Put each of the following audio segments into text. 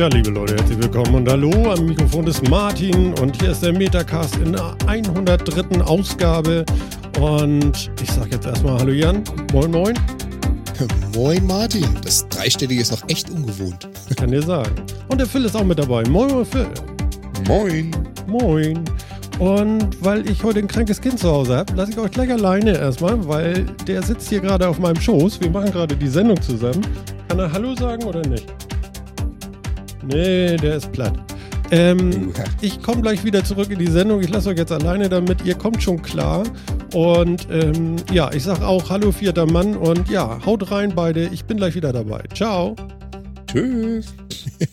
Tja, liebe Leute, herzlich willkommen und hallo. Am Mikrofon ist Martin und hier ist der Metacast in der 103. Ausgabe. Und ich sag jetzt erstmal Hallo Jan. Moin, moin. Moin Martin. Das Dreistellige ist noch echt ungewohnt. Kann dir sagen. Und der Phil ist auch mit dabei. Moin, moin, Phil. Moin. Moin. Und weil ich heute ein krankes Kind zu Hause habe, lasse ich euch gleich alleine erstmal, weil der sitzt hier gerade auf meinem Schoß. Wir machen gerade die Sendung zusammen. Kann er Hallo sagen oder nicht? Nee, der ist platt. Ähm, ich komme gleich wieder zurück in die Sendung. Ich lasse euch jetzt alleine damit. Ihr kommt schon klar. Und ähm, ja, ich sage auch Hallo, vierter Mann. Und ja, haut rein beide. Ich bin gleich wieder dabei. Ciao. Tschüss.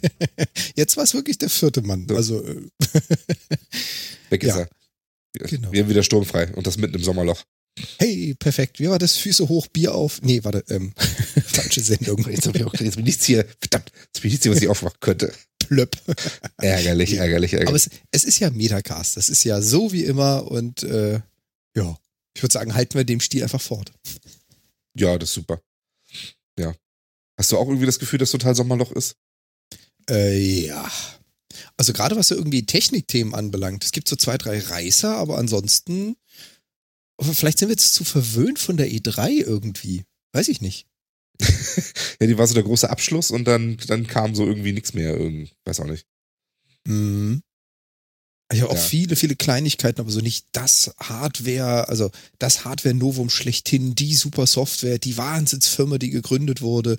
Jetzt war es wirklich der vierte Mann. Also. Äh, Weg ist Ja. er. Genau. Wir haben wieder sturmfrei und das mitten im Sommerloch. Hey, perfekt. Wie war das? Füße hoch, Bier auf. Nee, warte, ähm, falsche Sendung. Jetzt habe ich auch jetzt bin nichts hier. Verdammt, jetzt bin ich hier, was ich aufmachen könnte. Plöpp. Ärgerlich, ärgerlich, ärgerlich. Aber es, es ist ja Metacast. Das ist ja so wie immer und äh, ja, ich würde sagen, halten wir dem Stil einfach fort. ja, das ist super. Ja. Hast du auch irgendwie das Gefühl, dass total Sommerloch ist? Äh, ja. Also gerade was so irgendwie Technikthemen anbelangt. Es gibt so zwei, drei Reißer, aber ansonsten, aber vielleicht sind wir jetzt zu verwöhnt von der E3 irgendwie. Weiß ich nicht. Ja, die war so der große Abschluss und dann, dann kam so irgendwie nichts mehr. Irgend, weiß auch nicht. Mhm. Ich habe auch Ja. viele, viele Kleinigkeiten, aber so nicht das Hardware, also das Hardware-Novum schlechthin, die super Software, die Wahnsinnsfirma, die gegründet wurde.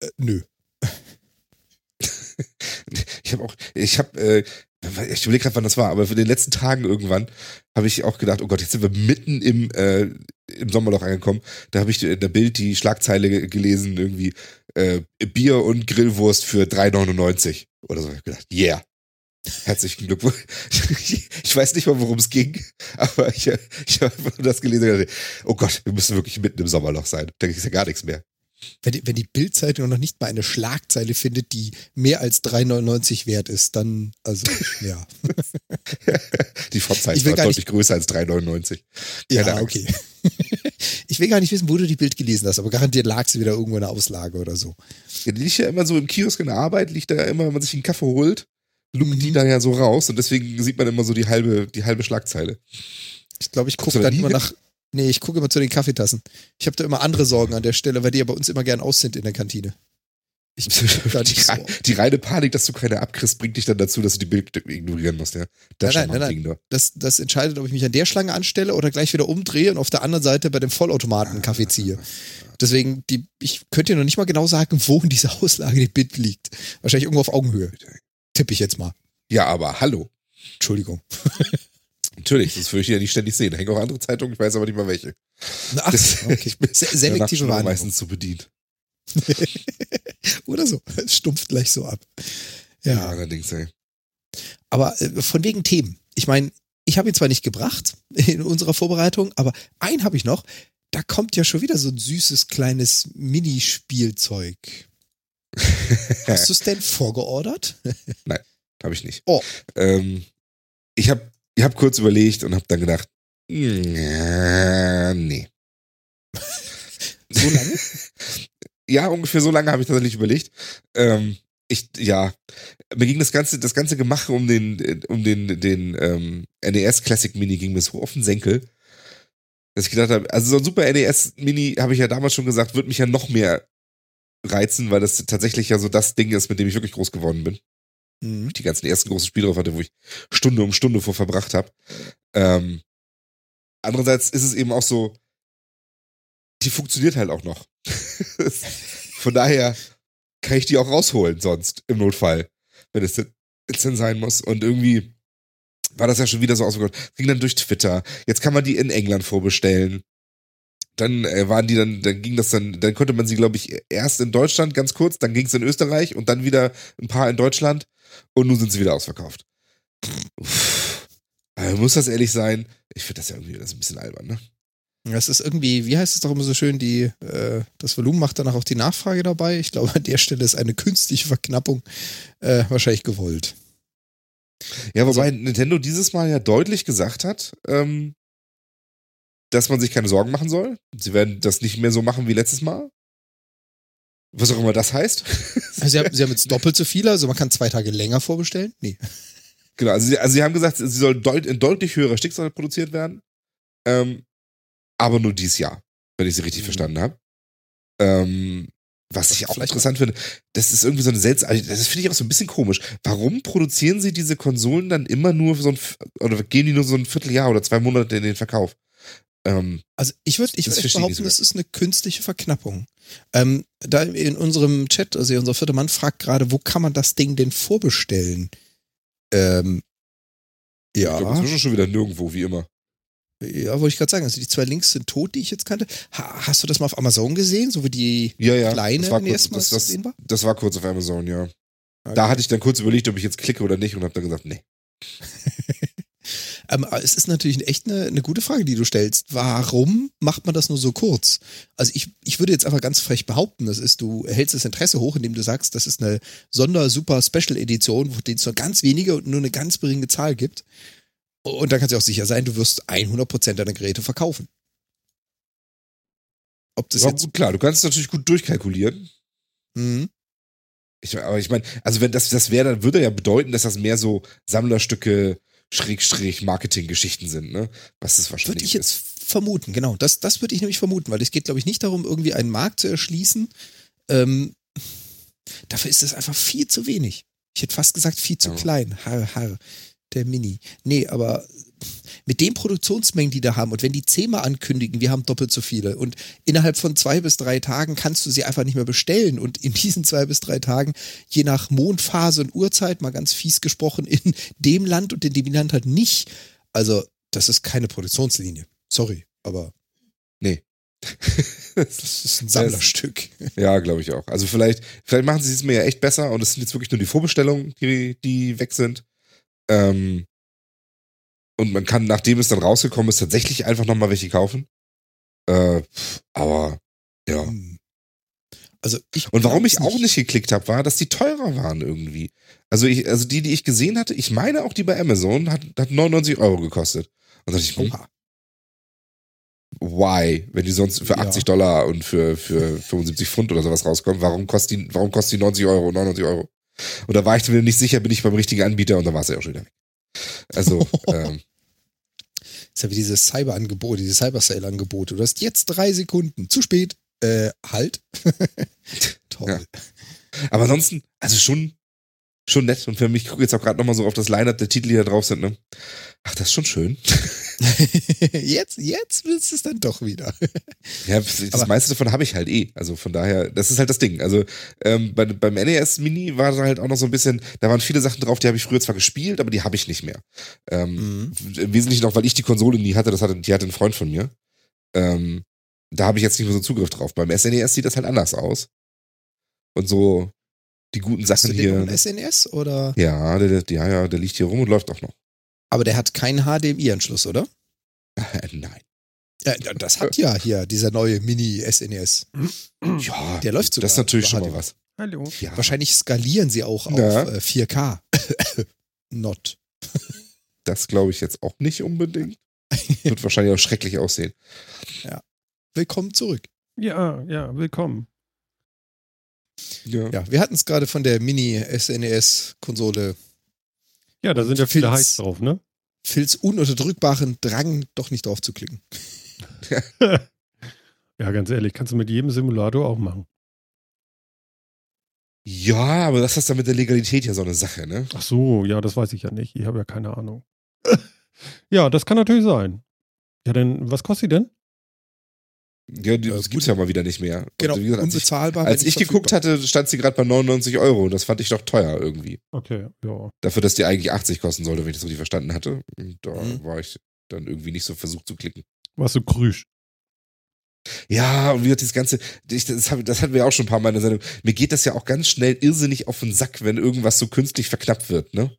Äh, nö. Ich habe auch, ich habe, äh, ich überlege gerade, wann das war, aber für den letzten Tagen irgendwann habe ich auch gedacht, oh Gott, jetzt sind wir mitten im, äh, im Sommerloch angekommen. Da habe ich in der Bild die Schlagzeile ge- gelesen, irgendwie äh, Bier und Grillwurst für 3,99 oder so. Ich hab gedacht, yeah. Herzlichen Glückwunsch. Ich weiß nicht mal, worum es ging, aber ich, ich habe das gelesen und gedacht, oh Gott, wir müssen wirklich mitten im Sommerloch sein. Da ist ja gar nichts mehr. Wenn die, wenn die Bildzeitung noch nicht mal eine Schlagzeile findet, die mehr als 3,99 wert ist, dann, also, ja. Die will war deutlich größer als 3,99. Ja, okay. Ich will gar nicht wissen, wo du die Bild gelesen hast, aber garantiert lag sie wieder irgendwo in der Auslage oder so. Ja, die liegt ja immer so im Kiosk in der Arbeit, liegt da ja immer, wenn man sich einen Kaffee holt, lugt die Mhm. da ja so raus und deswegen sieht man immer so die halbe, die halbe Schlagzeile. Ich glaube, ich gucke dann immer nach. Nee, ich gucke immer zu den Kaffeetassen. Ich habe da immer andere Sorgen an der Stelle, weil die ja bei uns immer gern aus sind in der Kantine. Ich Die, so. die reine Panik, dass du keine abkriegst, bringt dich dann dazu, dass du die Bild ignorieren musst, ja. Das Nein, nein, nein, nein, Das, das entscheidet, ob ich mich an der Schlange anstelle oder gleich wieder umdrehe und auf der anderen Seite bei dem Vollautomaten einen Kaffee ziehe. Deswegen, die, ich könnte dir noch nicht mal genau sagen, wo in dieser Auslage die Bild liegt. Wahrscheinlich irgendwo auf Augenhöhe. Tippe ich jetzt mal. Ja, aber hallo. Entschuldigung. Natürlich, das würde ich ja nicht ständig sehen. Da hängen auch andere Zeitungen, ich weiß aber nicht mal welche. Ach, Das- okay. ich bin Selektive Wahrnehmung. meistens so bedient. Oder so. Es stumpft gleich so ab. Ja, Ja. allerdings, ey. Aber äh, von wegen Themen. Ich meine, ich habe ihn zwar nicht gebracht in unserer Vorbereitung, aber einen habe ich noch. Da kommt ja schon wieder so ein süßes kleines Minispielzeug. Hast du es denn vorgeordert? Habe ich nicht. Oh. Ähm, ich habe ich hab kurz überlegt und habe dann gedacht, äh, nee. So lange? Ja, ungefähr so lange habe ich tatsächlich überlegt. Ähm, ich, ja, mir ging das ganze, das ganze Gemache um den, um den, den ähm, NES Classic Mini ging mir so auf den Senkel, dass ich gedacht habe, also so ein Super NES Mini habe ich ja damals schon gesagt, wird mich ja noch mehr reizen, weil das tatsächlich ja so das Ding ist, mit dem ich wirklich groß geworden bin. Mhm. die ganzen ersten großen Spiele drauf hatte, wo ich Stunde um Stunde vor verbracht habe. Ähm, andererseits ist es eben auch so, die funktioniert halt auch noch. Von daher kann ich die auch rausholen sonst im Notfall, wenn es denn sein muss. Und irgendwie war das ja schon wieder so ausgegangen. Ging dann durch Twitter. Jetzt kann man die in England vorbestellen. Dann äh, waren die dann, dann ging das dann, dann konnte man sie, glaube ich, erst in Deutschland ganz kurz, dann ging es in Österreich und dann wieder ein paar in Deutschland und nun sind sie wieder ausverkauft. Aber muss das ehrlich sein? Ich finde das ja irgendwie das ein bisschen albern, ne? Das ist irgendwie, wie heißt es doch immer so schön, die, äh, das Volumen macht danach auch die Nachfrage dabei. Ich glaube, an der Stelle ist eine künstliche Verknappung äh, wahrscheinlich gewollt. Ja, wobei Nintendo dieses Mal ja deutlich gesagt hat, ähm, dass man sich keine Sorgen machen soll. Sie werden das nicht mehr so machen wie letztes Mal. Was auch immer das heißt. Also sie, haben, sie haben jetzt doppelt so viele, also man kann zwei Tage länger vorbestellen? Nee. Genau, also sie, also sie haben gesagt, sie soll deut in deutlich höherer Stückzahl produziert werden. Ähm, aber nur dieses Jahr, wenn ich sie richtig Mhm. verstanden habe. Ähm, was ich auch interessant finde, das ist irgendwie so eine seltsame, das finde ich auch so ein bisschen komisch. Warum produzieren sie diese Konsolen dann immer nur für so ein, oder gehen die nur so ein Vierteljahr oder zwei Monate in den Verkauf? Ähm, Also ich würde ich würd ich behaupten, das ist eine künstliche Verknappung. Ähm, da in unserem Chat, also unser vierter Mann fragt gerade, wo kann man das Ding denn vorbestellen? Ähm, Ich ja, glaube, inzwischen schon wieder nirgendwo, wie immer. ja, wollte ich gerade sagen. Also die zwei Links sind tot, die ich jetzt kannte. Ha, hast du das mal auf Amazon gesehen, so wie die Ja, ja. kleine das war, kurz, das, das, war? das war kurz auf Amazon, ja. Okay. Da hatte ich dann kurz überlegt, ob ich jetzt klicke oder nicht und habe dann gesagt, nee. Ähm, es ist natürlich echt eine, eine gute Frage, die du stellst. Warum macht man das nur so kurz? Also ich, ich würde jetzt einfach ganz frech behaupten, das ist, du hältst das Interesse hoch, indem du sagst, das ist eine Sonder-Super-Special-Edition, wo es nur ganz wenige und nur eine ganz geringe Zahl gibt. Und dann kannst du auch sicher sein, du wirst 100% deiner Geräte verkaufen. Ob das Ja, jetzt... gut, klar, du kannst es natürlich gut durchkalkulieren. Mhm. Ich, aber ich meine, also wenn das das wäre, dann würde ja bedeuten, dass das mehr so Sammlerstücke, Schrägstrich, Marketinggeschichten sind, ne? Was es wahrscheinlich Würde ich jetzt ist. vermuten, genau. Das, das würde ich nämlich vermuten, weil es geht, glaube ich, nicht darum, irgendwie einen Markt zu erschließen. Ähm, dafür ist es einfach viel zu wenig. Ich hätte fast gesagt, viel zu Ja. klein. Har, har, der Mini. Nee, aber mit den Produktionsmengen, die da haben und wenn die zehnmal ankündigen, wir haben doppelt so viele und innerhalb von zwei bis drei Tagen kannst du sie einfach nicht mehr bestellen und in diesen zwei bis drei Tagen, je nach Mondphase und Uhrzeit, mal ganz fies gesprochen, in dem Land und in dem Land halt nicht. Also, das ist keine Produktionslinie. Sorry, aber das ist ein Sammlerstück. Ja, glaube ich auch. Also vielleicht, vielleicht machen sie es mir ja echt besser und es sind jetzt wirklich nur die Vorbestellungen, die, die weg sind. Ähm, und man kann, nachdem es dann rausgekommen ist, tatsächlich einfach nochmal welche kaufen. Äh, aber ja. Hm. Also ich Und warum ich auch nicht geklickt habe, war, dass die teurer waren irgendwie. Also ich, also die, die ich gesehen hatte, ich meine auch die bei Amazon, hat, hat 99 Euro gekostet. Und da dachte ich, Oha. why? Wenn die sonst für Ja. 80 Dollar und für, für 75 Pfund oder sowas rauskommen, warum kostet die, warum kostet die 90 Euro, 99 Euro? Und da war ich mir nicht sicher, bin ich beim richtigen Anbieter und dann war es ja auch schon wieder weg. Also, ähm, ist ja wie dieses Cyber-Angebot, dieses Cyber-Sale-Angebot. Du hast jetzt drei Sekunden. Zu spät. Äh, halt. Toll. Ja. aber ansonsten, also schon, schon nett. Und für mich, ich gucke jetzt auch gerade nochmal so auf das Line-Up der Titel, die da drauf sind, ne? Ach, das ist schon schön. jetzt, jetzt willst du es dann doch wieder. Ja, das Aber- meiste davon habe ich halt eh. Also von daher, das ist halt das Ding. Also ähm, bei, beim NES Mini war da halt auch noch so ein bisschen, da waren viele Sachen drauf, die habe ich früher zwar gespielt, aber die habe ich nicht mehr. Ähm, Mhm. Im Wesentlichen auch, weil ich die Konsole nie hatte, das hatte, die hatte ein Freund von mir. Ähm, da habe ich jetzt nicht mehr so Zugriff drauf. Beim SNES sieht das halt anders aus. Und so die guten Hast du Sachen den hier. im SNS oder? Ja, der, der, ja, ja, der liegt hier rum und läuft auch noch. Aber der hat keinen HDMI-Anschluss, oder? Äh, Nein. Ja, das hat ja hier dieser neue Mini-SNES. Ja, Der läuft sogar. das ist natürlich schon mal was. Hallo. Ja. Wahrscheinlich skalieren sie auch auf Ja. äh, 4K. Not. Das glaube ich jetzt auch nicht unbedingt. Wird wahrscheinlich auch schrecklich aussehen. Willkommen zurück. Ja, ja, willkommen. Ja. Ja, wir hatten es gerade von der Mini-SNES-Konsole. Ja, da sind ja viele Filz. Heiß drauf, ne? Phils ununterdrückbaren Drang, doch nicht drauf zu klicken. Ja, ganz ehrlich, kannst du mit jedem Simulator auch machen. Ja, aber das ist dann mit der Legalität ja so eine Sache, ne? Ach so, ja, das weiß ich ja nicht. Ich habe ja keine Ahnung. ja, das kann natürlich sein. Ja, denn was kostet die denn? Ja, Äh, das gut. gibt's ja mal wieder nicht mehr. Genau, Und gesagt, als ich, unbezahlbar. als wenn ich nicht geguckt verfügbar. hatte, stand sie gerade bei 99 Euro. Das fand ich doch teuer irgendwie. Okay, ja. Dafür, dass die eigentlich 80 kosten sollte, wenn ich das richtig verstanden hatte. Und da Mhm. war ich dann irgendwie nicht so versucht zu klicken. Warst du krüsch? Ja, und wie gesagt, das Ganze, ich, das, hab, das hatten wir ja auch schon ein paar Mal in der Sendung. Mir geht das ja auch ganz schnell irrsinnig auf den Sack, wenn irgendwas so künstlich verknappt wird, ne?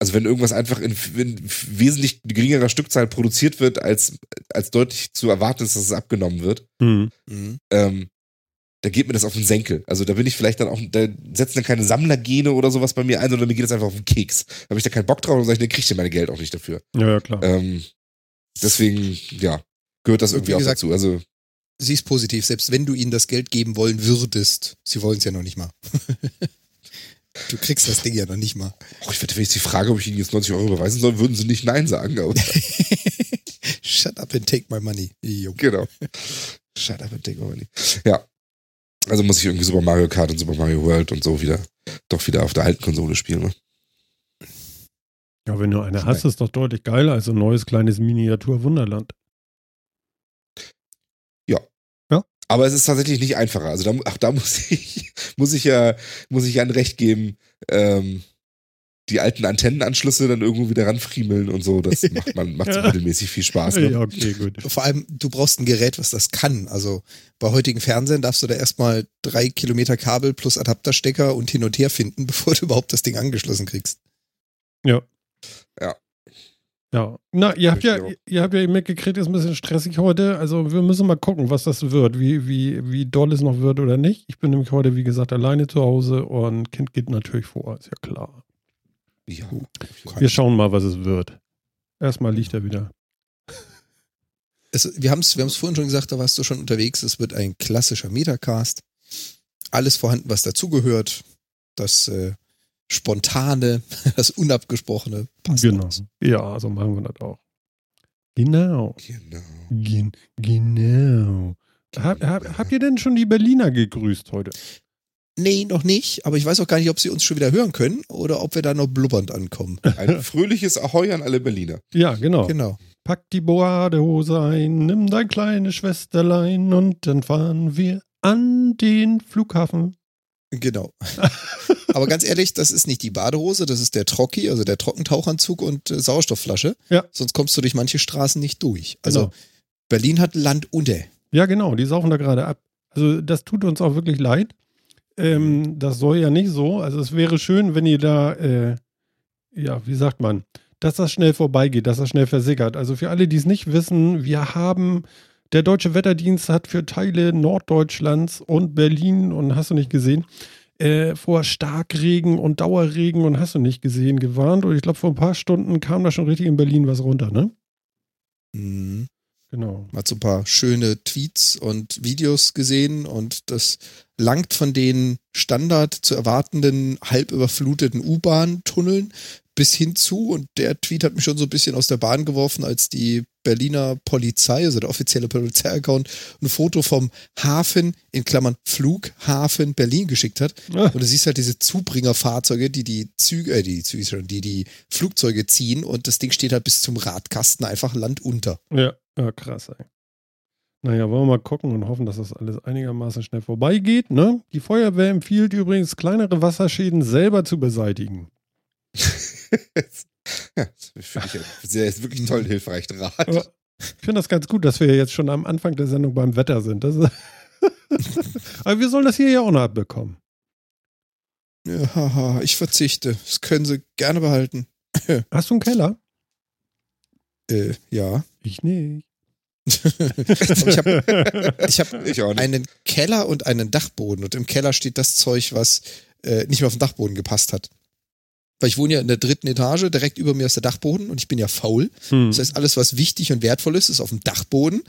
Also wenn irgendwas einfach in, in wesentlich geringerer Stückzahl produziert wird, als, als deutlich zu erwarten ist, dass es abgenommen wird, Hm. Mhm. ähm, da geht mir das auf den Senkel. Also da bin ich vielleicht dann auch, da setzen dann keine Sammlergene oder sowas bei mir ein, sondern mir geht das einfach auf den Keks. Da habe ich da keinen Bock drauf und sage ich, dann kriegt ihr meine Geld auch nicht dafür. Ja, ja, klar. Ähm, deswegen, ja, gehört das Und irgendwie wie auch gesagt, dazu. Also, sie ist positiv, selbst wenn du ihnen das Geld geben wollen würdest. Sie wollen es ja noch nicht mal. du kriegst das Ding ja noch nicht mal. Oh, ich wette, wenn ich sie frage, ob ich ihnen jetzt 90 Euro überweisen soll, würden sie nicht Nein sagen. Aber Shut up and take my money. Jo. genau. Shut up and take my money. Ja. Also muss ich irgendwie Super Mario Kart und Super Mario World und so wieder, doch wieder auf der alten Konsole spielen. Ne? Ja, wenn du eine hast, ist doch deutlich geiler als ein neues kleines Miniatur-Wunderland. Aber es ist tatsächlich nicht einfacher. Also da, auch da muss ich, muss ich ja, muss ich ja ein Recht geben, ähm, die alten Antennenanschlüsse dann irgendwo wieder ranfriemeln und so. Das macht man, macht so mittelmäßig viel Spaß. Ne? Ja, okay, gut. Vor allem, du brauchst ein Gerät, was das kann. Also bei heutigen Fernsehen darfst du da erstmal drei Kilometer Kabel plus Adapterstecker und hin und her finden, bevor du überhaupt das Ding angeschlossen kriegst. Ja. Ja. Ja, na, ihr habt ja, ihr habt ja eben mitgekriegt, ist ein bisschen stressig heute. Also wir müssen mal gucken, was das wird, wie, wie, wie doll es noch wird oder nicht. Ich bin nämlich heute, wie gesagt, alleine zu Hause und Kind geht natürlich vor, ist ja klar. Ja. Wir schauen mal, was es wird. Erstmal liegt er wieder. Es, wir haben es wir haben's vorhin schon gesagt, da warst du schon unterwegs. Es wird ein klassischer Metacast. Alles vorhanden, was dazugehört. Das äh, Spontane, das Unabgesprochene. Passt genau. alles. Ja, so machen wir das auch. Genau. Genau. Gen genau. Hab, hab, habt ihr denn schon die Berliner gegrüßt heute? Nee, noch nicht. Aber ich weiß auch gar nicht, ob sie uns schon wieder hören können oder ob wir da noch blubbernd ankommen. Ein fröhliches Ahoi an alle Berliner. Ja, genau. Genau. Pack die Badehose ein, nimm dein kleines Schwesterlein und dann fahren wir an den Flughafen. Genau. Aber ganz ehrlich, das ist nicht die Badehose, das ist der Trocki, also der Trockentauchanzug und äh, Sauerstoffflasche. Ja. Sonst kommst du durch manche Straßen nicht durch. Also Genau. Berlin hat Land unter. Ja, genau, die saufen da gerade ab. Also das tut uns auch wirklich leid. Ähm, das soll ja nicht so. Also es wäre schön, wenn ihr da, äh, ja, wie sagt man, dass das schnell vorbeigeht, dass das schnell versickert. Also für alle, die es nicht wissen, wir haben, der Deutsche Wetterdienst hat für Teile Norddeutschlands und Berlin und hast du nicht gesehen, äh, vor Starkregen und Dauerregen und hast du nicht gesehen gewarnt. Und ich glaube, vor ein paar Stunden kam da schon richtig in Berlin was runter, ne? Mhm. Genau. Man hat so ein paar schöne Tweets und Videos gesehen und das langt von den Standard zu erwartenden halb überfluteten U-Bahn-Tunneln bis hin zu, und der Tweet hat mich schon so ein bisschen aus der Bahn geworfen, als die Berliner Polizei, also der offizielle Polizeiaccount, ein Foto vom Hafen, in Klammern Flughafen Berlin geschickt hat. Ah. Und du siehst halt diese Zubringerfahrzeuge, die die Züge, äh, die Züge, die die Flugzeuge ziehen und das Ding steht halt bis zum Radkasten einfach landunter. Ja, ja, krass, ey. Naja, wollen wir mal gucken und hoffen, dass das alles einigermaßen schnell vorbeigeht. Ne? Die Feuerwehr empfiehlt übrigens, kleinere Wasserschäden selber zu beseitigen. ja, das finde ich sehr, ist wirklich einen tollen, hilfreichen Rat. Aber ich finde das ganz gut, dass wir jetzt schon am Anfang der Sendung beim Wetter sind. Aber wir sollen das hier ja auch noch abbekommen. Ja, haha, ich verzichte. Das können sie gerne behalten. Hast du einen Keller? Äh, ja. Ich nicht. ich habe ich hab einen Keller und einen Dachboden und im Keller steht das Zeug, was äh, nicht mehr auf den Dachboden gepasst hat. Weil ich wohne ja in der dritten Etage, direkt über mir ist der Dachboden und ich bin ja faul. Hm. Das heißt, alles, was wichtig und wertvoll ist, ist auf dem Dachboden.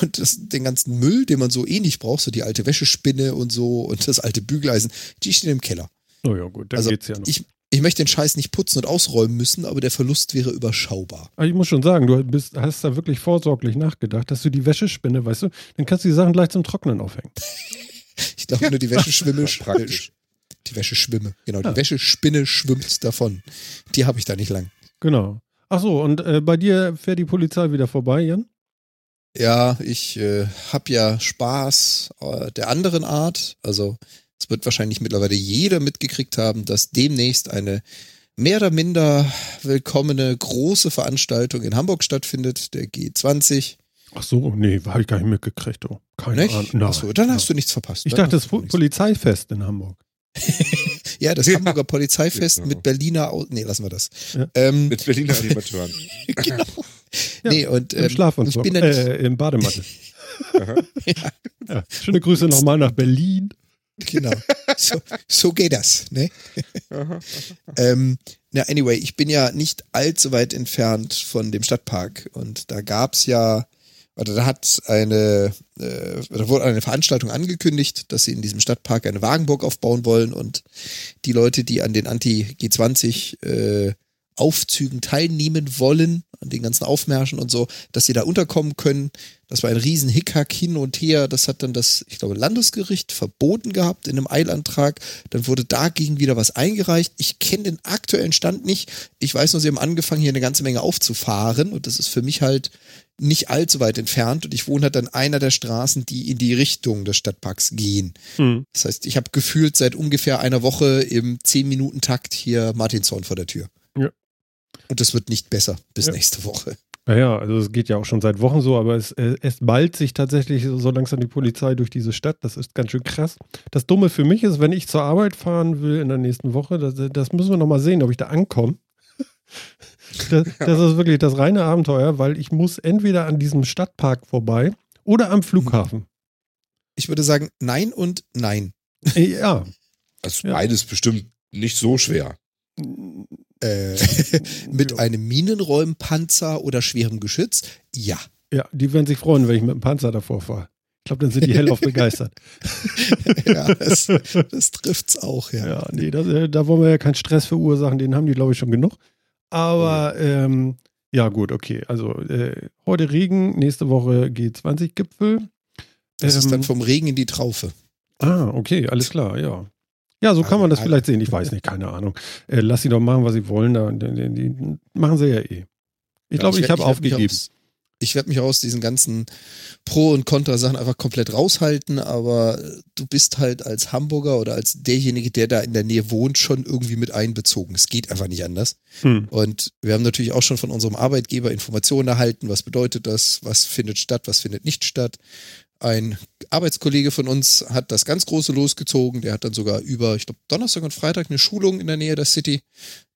Und das, den ganzen Müll, den man so eh nicht braucht, so die alte Wäschespinne und so und das alte Bügeleisen, die stehen im Keller. Oh ja, gut, dann also geht's ja noch. ich, ich möchte den Scheiß nicht putzen und ausräumen müssen, aber der Verlust wäre überschaubar. Aber ich muss schon sagen, du bist, hast da wirklich vorsorglich nachgedacht, dass du die Wäschespinne, weißt du, dann kannst du die Sachen gleich zum Trocknen aufhängen. Ich glaube nur, die Wäscheschwimme Praktisch. Die Wäscheschwimme, genau. Ja. Die Wäschespinne schwimmt davon. Die habe ich da nicht lang. Genau. Ach so, und äh, bei dir fährt die Polizei wieder vorbei, Jan? Ja, ich äh, habe ja Spaß äh, der anderen Art. Also es wird wahrscheinlich mittlerweile jeder mitgekriegt haben, dass demnächst eine mehr oder minder willkommene große Veranstaltung in Hamburg stattfindet, der G20. Ach so, nee, habe ich gar nicht mitgekriegt. Oh. Keine Nicht? Ahnung. Nein, Achso, dann hast du nichts verpasst. Ich dachte, das. Polizeifest in Hamburg. Ja, das Ja. Hamburger Polizeifest Genau. mit Berliner. Au nee, lassen wir das. Ja. Ähm, Mit Berliner Animateuren. genau. Ja, nee, und Im ähm, Schlafanzug. ich bin äh, im Badematte. Aha. ja. Schöne Grüße nochmal nach Berlin. Genau. So, so geht das, ne? Ähm, na, anyway, ich bin ja nicht allzu weit entfernt von dem Stadtpark und da gab's ja, oder da hat eine, äh, da wurde eine Veranstaltung angekündigt, dass sie in diesem Stadtpark eine Wagenburg aufbauen wollen und die Leute, die an den Anti-G20 äh, Aufzügen teilnehmen wollen, an den ganzen Aufmärschen und so, dass sie da unterkommen können. Das war ein riesen Hickhack hin und her. Das hat dann das, ich glaube, Landesgericht verboten gehabt in einem Eilantrag. Dann wurde dagegen wieder was eingereicht. Ich kenne den aktuellen Stand nicht. Ich weiß nur, sie haben angefangen, hier eine ganze Menge aufzufahren und das ist für mich halt nicht allzu weit entfernt und ich wohne halt an einer der Straßen, die in die Richtung des Stadtparks gehen. Hm. Das heißt, ich habe gefühlt seit ungefähr einer Woche im 10-Minuten-Takt hier Martinshorn vor der Tür. Ja. Und es wird nicht besser bis ja. nächste Woche. Naja, also es geht ja auch schon seit Wochen so, aber es, äh, es ballt sich tatsächlich so langsam die Polizei durch diese Stadt. Das ist ganz schön krass. Das Dumme für mich ist, wenn ich zur Arbeit fahren will in der nächsten Woche, das, das müssen wir nochmal sehen, ob ich da ankomme. Das, das, ist wirklich das reine Abenteuer, weil ich muss entweder an diesem Stadtpark vorbei oder am Flughafen. Ich würde sagen, nein und nein. Ja. Also beides bestimmt nicht so schwer. Äh, mit einem Minenräumpanzer oder schwerem Geschütz? Ja. Ja, die werden sich freuen, wenn ich mit dem Panzer davor fahre. Ich glaube, dann sind die hellauf begeistert. ja, das, das trifft's auch, ja. Ja, nee, das, äh, da wollen wir ja keinen Stress verursachen, den haben die, glaube ich, schon genug. Aber ähm, ja, gut, okay. Also äh, heute Regen, nächste Woche G20-Gipfel. Das ähm, ist dann ähm, vom Regen in die Traufe. Ah, okay, alles klar, ja. Ja, so kann man das vielleicht sehen. Ich weiß nicht, keine Ahnung. Äh, lass sie doch machen, was sie wollen. Da, die, die machen sie ja eh. Ich ja, glaube, ich, ich habe aufgegeben ich werde mich aus diesen ganzen Pro- und Kontra-Sachen einfach komplett raushalten, aber du bist halt als Hamburger oder als derjenige, der da in der Nähe wohnt, schon irgendwie mit einbezogen. Es geht einfach nicht anders. Hm. Und wir haben natürlich auch schon von unserem Arbeitgeber Informationen erhalten, was bedeutet das, was findet statt, was findet nicht statt. Ein Arbeitskollege von uns hat das ganz große losgezogen. Der hat dann sogar über, ich glaube, Donnerstag und Freitag eine Schulung in der Nähe der City.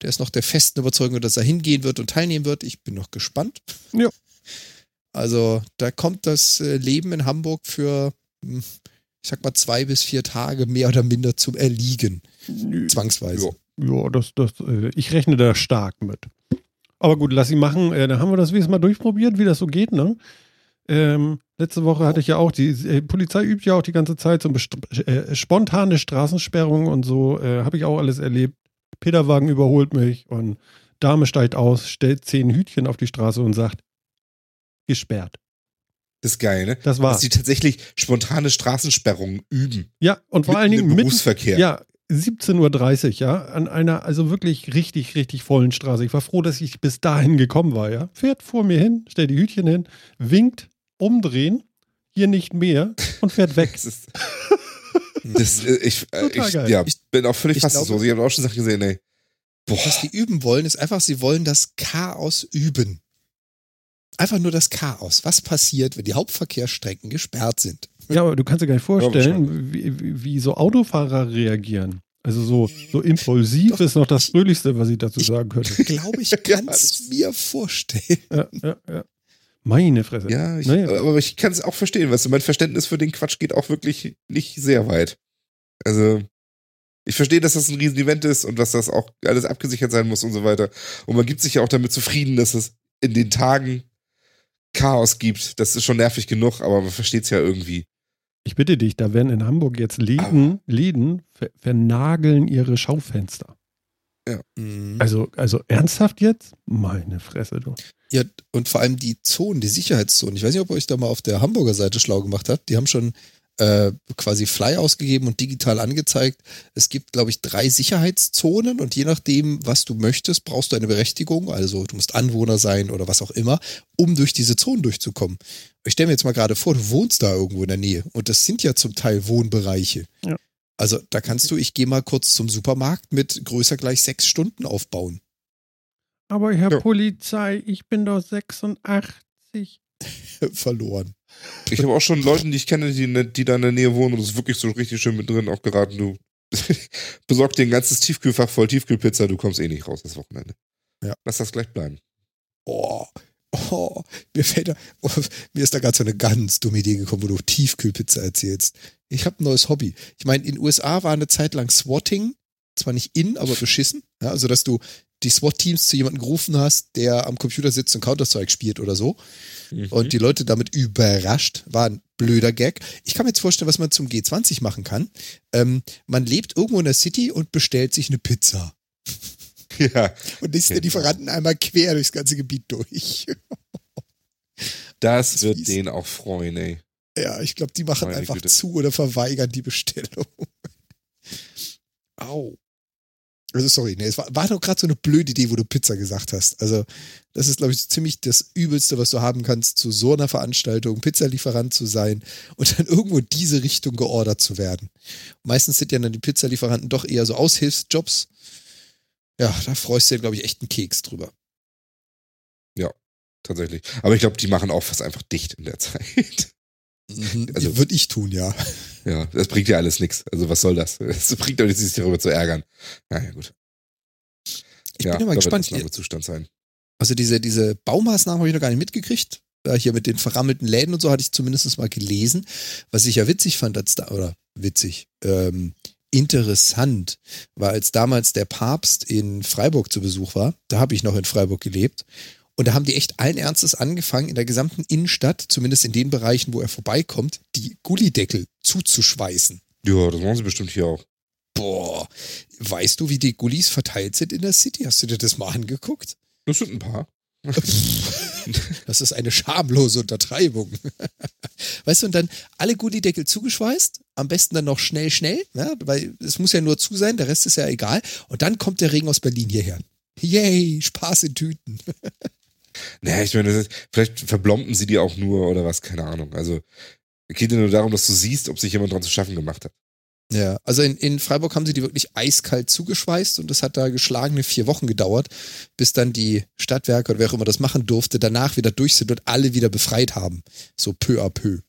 Der ist noch der festen Überzeugung, dass er hingehen wird und teilnehmen wird. Ich bin noch gespannt. Ja. Also da kommt das äh, Leben in Hamburg für, hm, ich sag mal, zwei bis vier Tage mehr oder minder zum Erliegen. Zwangsweise. Ja, ja das, das, äh, ich rechne da stark mit. Aber gut, lass sie machen. Äh, dann haben wir das wenigstens mal durchprobiert, wie das so geht, ne? Ähm, letzte Woche hatte ich ja auch, die äh, Polizei übt ja auch die ganze Zeit so äh, spontane Straßensperrungen und so, äh, habe ich auch alles erlebt. Peterwagen überholt mich und Dame steigt aus, stellt zehn Hütchen auf die Straße und sagt, gesperrt. Das ist geil, ne? Das war. Dass sie tatsächlich spontane Straßensperrungen üben. Ja, und vor allen Dingen im Berufsverkehr. Mitten, ja, 17.30 Uhr, ja, an einer also wirklich richtig, richtig vollen Straße. Ich war froh, dass ich bis dahin gekommen war, ja. Fährt vor mir hin, stellt die Hütchen hin, winkt, umdrehen, hier nicht mehr und fährt weg. das ist, das, äh, ich, äh, ich, ja, ich bin auch völlig fassungslos. Ich habe auch schon Sachen gesehen, ey. Boah. Was die üben wollen, ist einfach, sie wollen das Chaos üben. Einfach nur das Chaos. Was passiert, wenn die Hauptverkehrsstrecken gesperrt sind? Ja, aber du kannst dir gar nicht vorstellen, wie, wie so Autofahrer reagieren. Also so, so impulsiv Doch, ist noch das Fröhlichste, was ich dazu ich sagen könnte. Ich glaube, ich kann es mir vorstellen. Ja, ja, ja. Meine Fresse. Ja, ich, naja. aber ich kann es auch verstehen, weißt du, mein Verständnis für den Quatsch geht auch wirklich nicht sehr weit. Also, ich verstehe, dass das ein Riesenevent ist und dass das auch alles abgesichert sein muss und so weiter. Und man gibt sich ja auch damit zufrieden, dass es in den Tagen Chaos gibt. Das ist schon nervig genug, aber man versteht es ja irgendwie. Ich bitte dich, da werden in Hamburg jetzt Läden, Läden ver vernageln ihre Schaufenster. Ja. Mhm. Also, also ernsthaft jetzt? Meine Fresse, du. Ja, und vor allem die Zonen, die Sicherheitszonen. Ich weiß nicht, ob ihr euch da mal auf der Hamburger Seite schlau gemacht habt. Die haben schon äh, quasi Fly ausgegeben und digital angezeigt. Es gibt, glaube ich, drei Sicherheitszonen und je nachdem, was du möchtest, brauchst du eine Berechtigung. Also du musst Anwohner sein oder was auch immer, um durch diese Zonen durchzukommen. Ich stelle mir jetzt mal gerade vor, du wohnst da irgendwo in der Nähe und das sind ja zum Teil Wohnbereiche. Ja. Also da kannst du, ich gehe mal kurz zum Supermarkt mit größer gleich sechs Stunden aufbauen. Aber Herr ja. Polizei, ich bin doch 86. Verloren. Ich habe auch schon Leute, die ich kenne, die, die da in der Nähe wohnen und das ist wirklich so richtig schön mit drin auch geraten. Du besorg dir ein ganzes Tiefkühlfach voll Tiefkühlpizza, du kommst eh nicht raus das Wochenende. Ja. Lass das gleich bleiben. Oh, oh, mir fällt da, oh, mir ist da gerade so eine ganz dumme Idee gekommen, wo du Tiefkühlpizza erzählst. Ich habe ein neues Hobby. Ich meine, in den USA war eine Zeit lang Swatting, zwar nicht in, aber beschissen. Ja, also, dass du die SWAT-Teams zu jemandem gerufen hast, der am Computer sitzt und Counter-Strike spielt oder so. Mhm. Und die Leute damit überrascht. War ein blöder Gag. Ich kann mir jetzt vorstellen, was man zum G20 machen kann. Ähm, man lebt irgendwo in der City und bestellt sich eine Pizza. Ja. Und lässt den Lieferanten einmal quer durchs ganze Gebiet durch. Das, das wird den auch freuen, ey. Ja, ich glaube, die machen Meine einfach Güte. zu oder verweigern die Bestellung. Au. Also sorry, nee, es war, war doch gerade so eine blöde Idee, wo du Pizza gesagt hast. Also das ist, glaube ich, so ziemlich das Übelste, was du haben kannst, zu so einer Veranstaltung Pizzalieferant zu sein und dann irgendwo in diese Richtung geordert zu werden. Meistens sind ja dann die Pizzalieferanten doch eher so Aushilfsjobs. Ja, da freust du dir, glaube ich, echt einen Keks drüber. Ja, tatsächlich. Aber ich glaube, die machen auch fast einfach dicht in der Zeit. Mhm, also würde ich tun, ja. Ja, das bringt ja alles nichts. Also was soll das? Es bringt doch nichts, sich darüber zu ärgern. Naja, gut. Ich ja, bin immer gespannt. Wird Zustand sein. Also diese, diese Baumaßnahmen habe ich noch gar nicht mitgekriegt. Hier mit den verrammelten Läden und so hatte ich zumindest mal gelesen. Was ich ja witzig fand, als da, oder witzig, ähm, interessant war, als damals der Papst in Freiburg zu Besuch war. Da habe ich noch in Freiburg gelebt. Und da haben die echt allen Ernstes angefangen, in der gesamten Innenstadt, zumindest in den Bereichen, wo er vorbeikommt, die Gullideckel zuzuschweißen. Ja, das machen sie bestimmt hier auch. Boah, weißt du, wie die Gullis verteilt sind in der City? Hast du dir das mal angeguckt? Das sind ein paar. das ist eine schamlose Untertreibung. Weißt du, und dann alle Gullideckel zugeschweißt, am besten dann noch schnell, schnell, ja, weil es muss ja nur zu sein, der Rest ist ja egal. Und dann kommt der Regen aus Berlin hierher. Yay, Spaß in Tüten. Naja, ich meine, vielleicht verblomben sie die auch nur oder was, keine Ahnung. Also es geht ja nur darum, dass du siehst, ob sich jemand dran zu schaffen gemacht hat. Ja, also in, in Freiburg haben sie die wirklich eiskalt zugeschweißt und das hat da geschlagene vier Wochen gedauert, bis dann die Stadtwerke oder wer auch immer das machen durfte, danach wieder durch sind und alle wieder befreit haben. So peu à peu.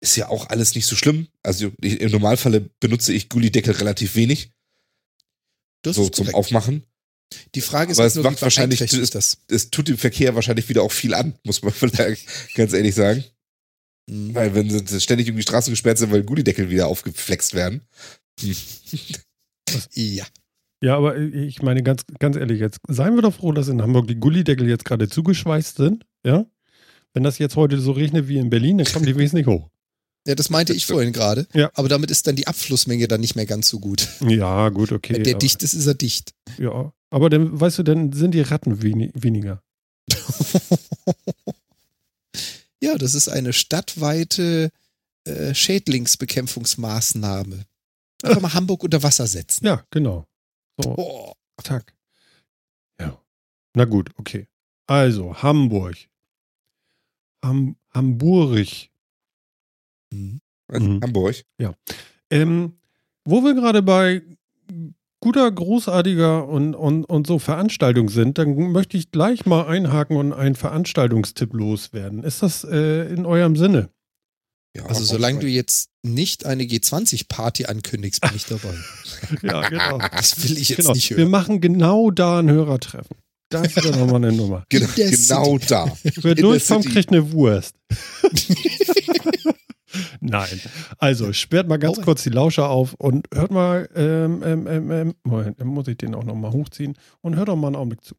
Ist ja auch alles nicht so schlimm. Also im Normalfall benutze ich Gullideckel relativ wenig. Das so zum Aufmachen. Die Frage ist, Aber es nur, macht wahrscheinlich, es, das? es tut dem Verkehr wahrscheinlich wieder auch viel an, muss man vielleicht ganz ehrlich sagen. Mhm. Weil wenn ständig irgendwie Straßen gesperrt sind, weil Gullideckel wieder aufgeflext werden. Ja. Ja, aber ich meine ganz, ganz ehrlich, jetzt seien wir doch froh, dass in Hamburg die Gullideckel jetzt gerade zugeschweißt sind, ja? Wenn das jetzt heute so regnet wie in Berlin, dann kommen die wenigstens nicht hoch. Ja, das meinte ich vorhin gerade. Ja. Aber damit ist dann die Abflussmenge dann nicht mehr ganz so gut. Ja, gut, okay. Wenn der dicht ist, ist er dicht. Ja, aber dann, weißt du, dann sind die Ratten wen weniger. Ja, das ist eine stadtweite äh, Schädlingsbekämpfungsmaßnahme. Einfach mal Hamburg unter Wasser setzen. Ja, genau. So. Oh. Tack. Ja. Na gut, okay. Also, Hamburg. Ham Hamburg Mhm. mhm. Hamburg. Ja. Ähm, wo wir gerade bei guter, großartiger und, und, und so Veranstaltung sind, dann möchte ich gleich mal einhaken und einen Veranstaltungstipp loswerden. Ist das äh, in eurem Sinne? Ja, also solange du jetzt nicht eine G20-Party ankündigst, bin ich dabei. ja, genau. Das will ich jetzt genau. nicht hören. Wir machen genau da ein Hörertreffen. Das ist ja nochmal eine Nummer. Genau, genau da. Wer durchkommt, kriegt eine Wurst. Nein. Also sperrt mal ganz oh. kurz die Lauscher auf und hört mal, ähm, ähm, ähm, ähm Moment, dann muss ich den auch nochmal hochziehen und hört doch mal einen Augenblick zu.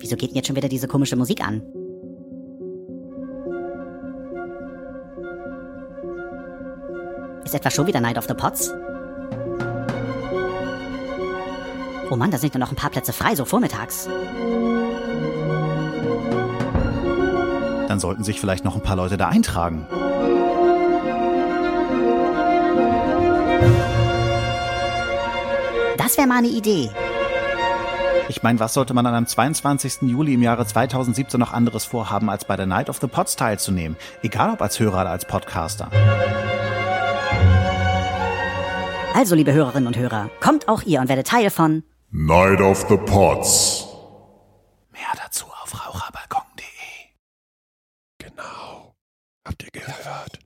Wieso geht denn jetzt schon wieder diese komische Musik an? Ist etwa schon wieder Night of the Pots? Oh Mann, da sind ja noch ein paar Plätze frei, so vormittags. Dann sollten sich vielleicht noch ein paar Leute da eintragen. Das wäre mal eine Idee. Ich meine, was sollte man an einem 22. Juli im Jahre 2017 noch anderes vorhaben, als bei der Night of the Pots teilzunehmen? Egal ob als Hörer oder als Podcaster. Also, liebe Hörerinnen und Hörer, kommt auch ihr und werdet Teil von Night of the Pots. Mehr dazu auf Raucherbalkon. Habt ihr gehört?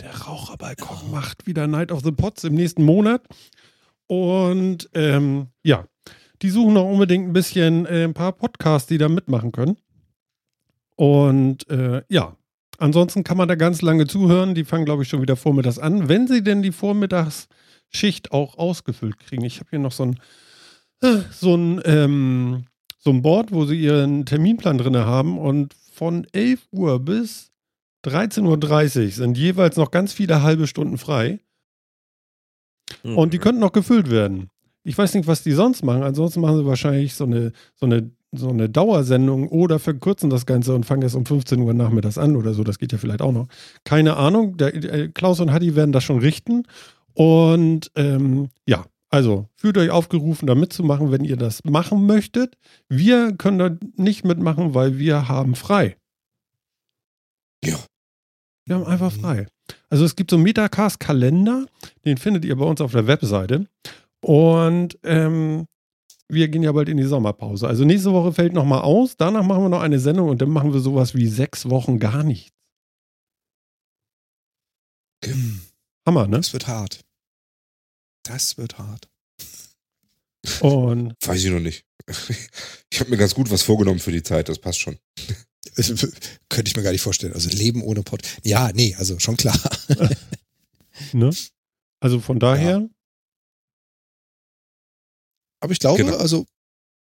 Der Raucherbalkon oh. macht wieder Night of the Pots im nächsten Monat. Und ähm, ja, die suchen noch unbedingt ein bisschen äh, ein paar Podcasts, die da mitmachen können. Und äh, ja, ansonsten kann man da ganz lange zuhören. Die fangen, glaube ich, schon wieder vormittags an. Wenn sie denn die vormittags Schicht auch ausgefüllt kriegen. Ich habe hier noch so ein, äh, so ein, ähm, so ein Board, wo sie ihren Terminplan drin haben und von 11 Uhr bis 13.30 Uhr sind jeweils noch ganz viele halbe Stunden frei. Und die könnten noch gefüllt werden. Ich weiß nicht, was die sonst machen. Ansonsten machen sie wahrscheinlich so eine, so eine, so eine Dauersendung oder verkürzen das Ganze und fangen erst um 15 Uhr nachmittags an oder so. Das geht ja vielleicht auch noch. Keine Ahnung. Der, der Klaus und Hadi werden das schon richten. Und ähm, ja, also fühlt euch aufgerufen, da mitzumachen, wenn ihr das machen möchtet. Wir können da nicht mitmachen, weil wir haben frei. Ja. Wir haben einfach frei. Also es gibt so einen Metacast-Kalender, den findet ihr bei uns auf der Webseite. Und ähm, wir gehen ja bald in die Sommerpause. Also nächste Woche fällt nochmal aus, danach machen wir noch eine Sendung und dann machen wir sowas wie sechs Wochen gar nichts. Hammer, ne? Das wird hart. Das wird hart. Und Weiß ich noch nicht. Ich habe mir ganz gut was vorgenommen für die Zeit, das passt schon. Das könnte ich mir gar nicht vorstellen. Also Leben ohne Pod. Ja, nee, also schon klar. ne? Also von daher, Aber ich glaube, Genau. also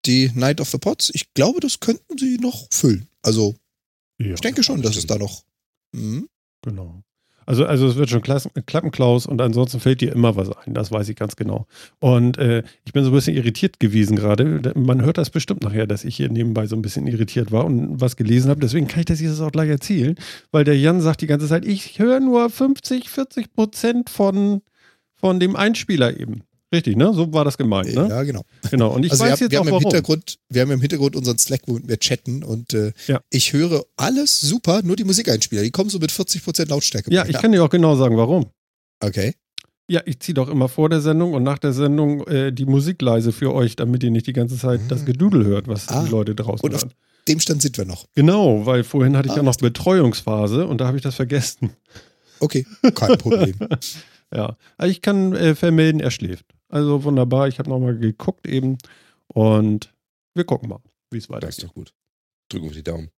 die Night of the Pots, ich glaube, das könnten sie noch füllen. Also ja, ich denke schon, dass es da noch. Mhm. genau. Also, also es wird schon klappen, Klaus, und ansonsten fällt dir immer was ein, das weiß ich ganz genau. Und äh, ich bin so ein bisschen irritiert gewesen gerade. Man hört das bestimmt nachher, dass ich hier nebenbei so ein bisschen irritiert war und was gelesen habe. Deswegen kann ich das jetzt auch gleich erzählen, weil der Jan sagt die ganze Zeit, ich höre nur 50, 40 Prozent von, von dem Einspieler eben. Richtig, ne? So war das gemeint, ne? Ja, genau. Genau. Und ich also weiß wir, jetzt wir auch haben im warum. Hintergrund, wir haben im Hintergrund unseren Slack, womit wir chatten und äh, Ja. ich höre alles super, nur die Musikeinspieler, die kommen so mit 40% Lautstärke. Ja, ich kann dir auch genau sagen, warum. Okay. Ja, ich ziehe doch immer vor der Sendung und nach der Sendung äh, die Musik leise für euch, damit ihr nicht die ganze Zeit das Gedudel hört, was Ah. die Leute draußen Und auf- hören. Dem Stand sind wir noch. Genau, weil vorhin hatte ich Ah, ja noch Betreuungsphase und da habe ich das vergessen. Okay, kein Problem. Ja, also ich kann äh, vermelden, er schläft. Also wunderbar, ich habe nochmal geguckt eben und wir gucken mal, wie es Das ist weitergeht. doch gut. Drücken wir die Daumen.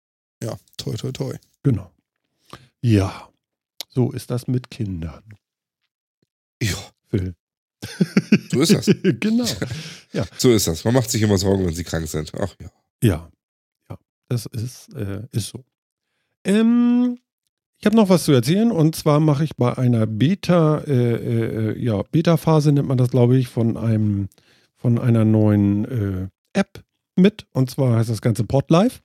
Ja, toi, toi, toi. Genau. Ja, so ist das mit Kindern. Ja, Phil. so ist das. genau. So ist das. Man macht sich immer Sorgen, wenn sie krank sind. Ach ja. Ja, ja, das ist, äh, ist so. Ähm, ich habe noch was zu erzählen und zwar mache ich bei einer Beta, äh, äh, ja, Beta-Phase nennt man das, glaube ich, von einem, von einer neuen äh, App mit und zwar heißt das Ganze Podlife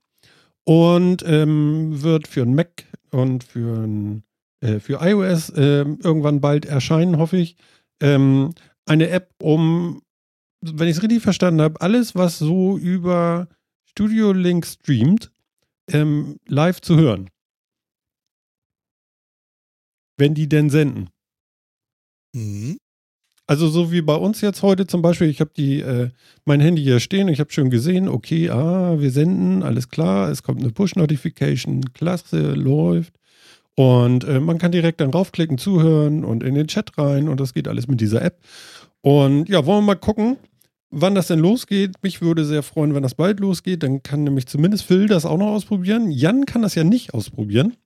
und ähm, wird für ein Mac und für ein, äh, für iOS ähm, irgendwann bald erscheinen, hoffe ich. Ähm, eine App, um, wenn ich es richtig verstanden habe, alles, was so über Studio Link streamt, ähm, live zu hören. Wenn die denn senden. Mhm. Also so wie bei uns jetzt heute zum Beispiel, ich habe die äh, mein Handy hier stehen und ich habe schon gesehen, okay, ah, wir senden, alles klar, es kommt eine Push-Notification, klasse, läuft. Und äh, man kann direkt dann raufklicken, zuhören und in den Chat rein und das geht alles mit dieser App. Und ja, wollen wir mal gucken, wann das denn losgeht. Mich würde sehr freuen, wenn das bald losgeht. Dann kann nämlich zumindest Phil das auch noch ausprobieren. Jan kann das ja nicht ausprobieren.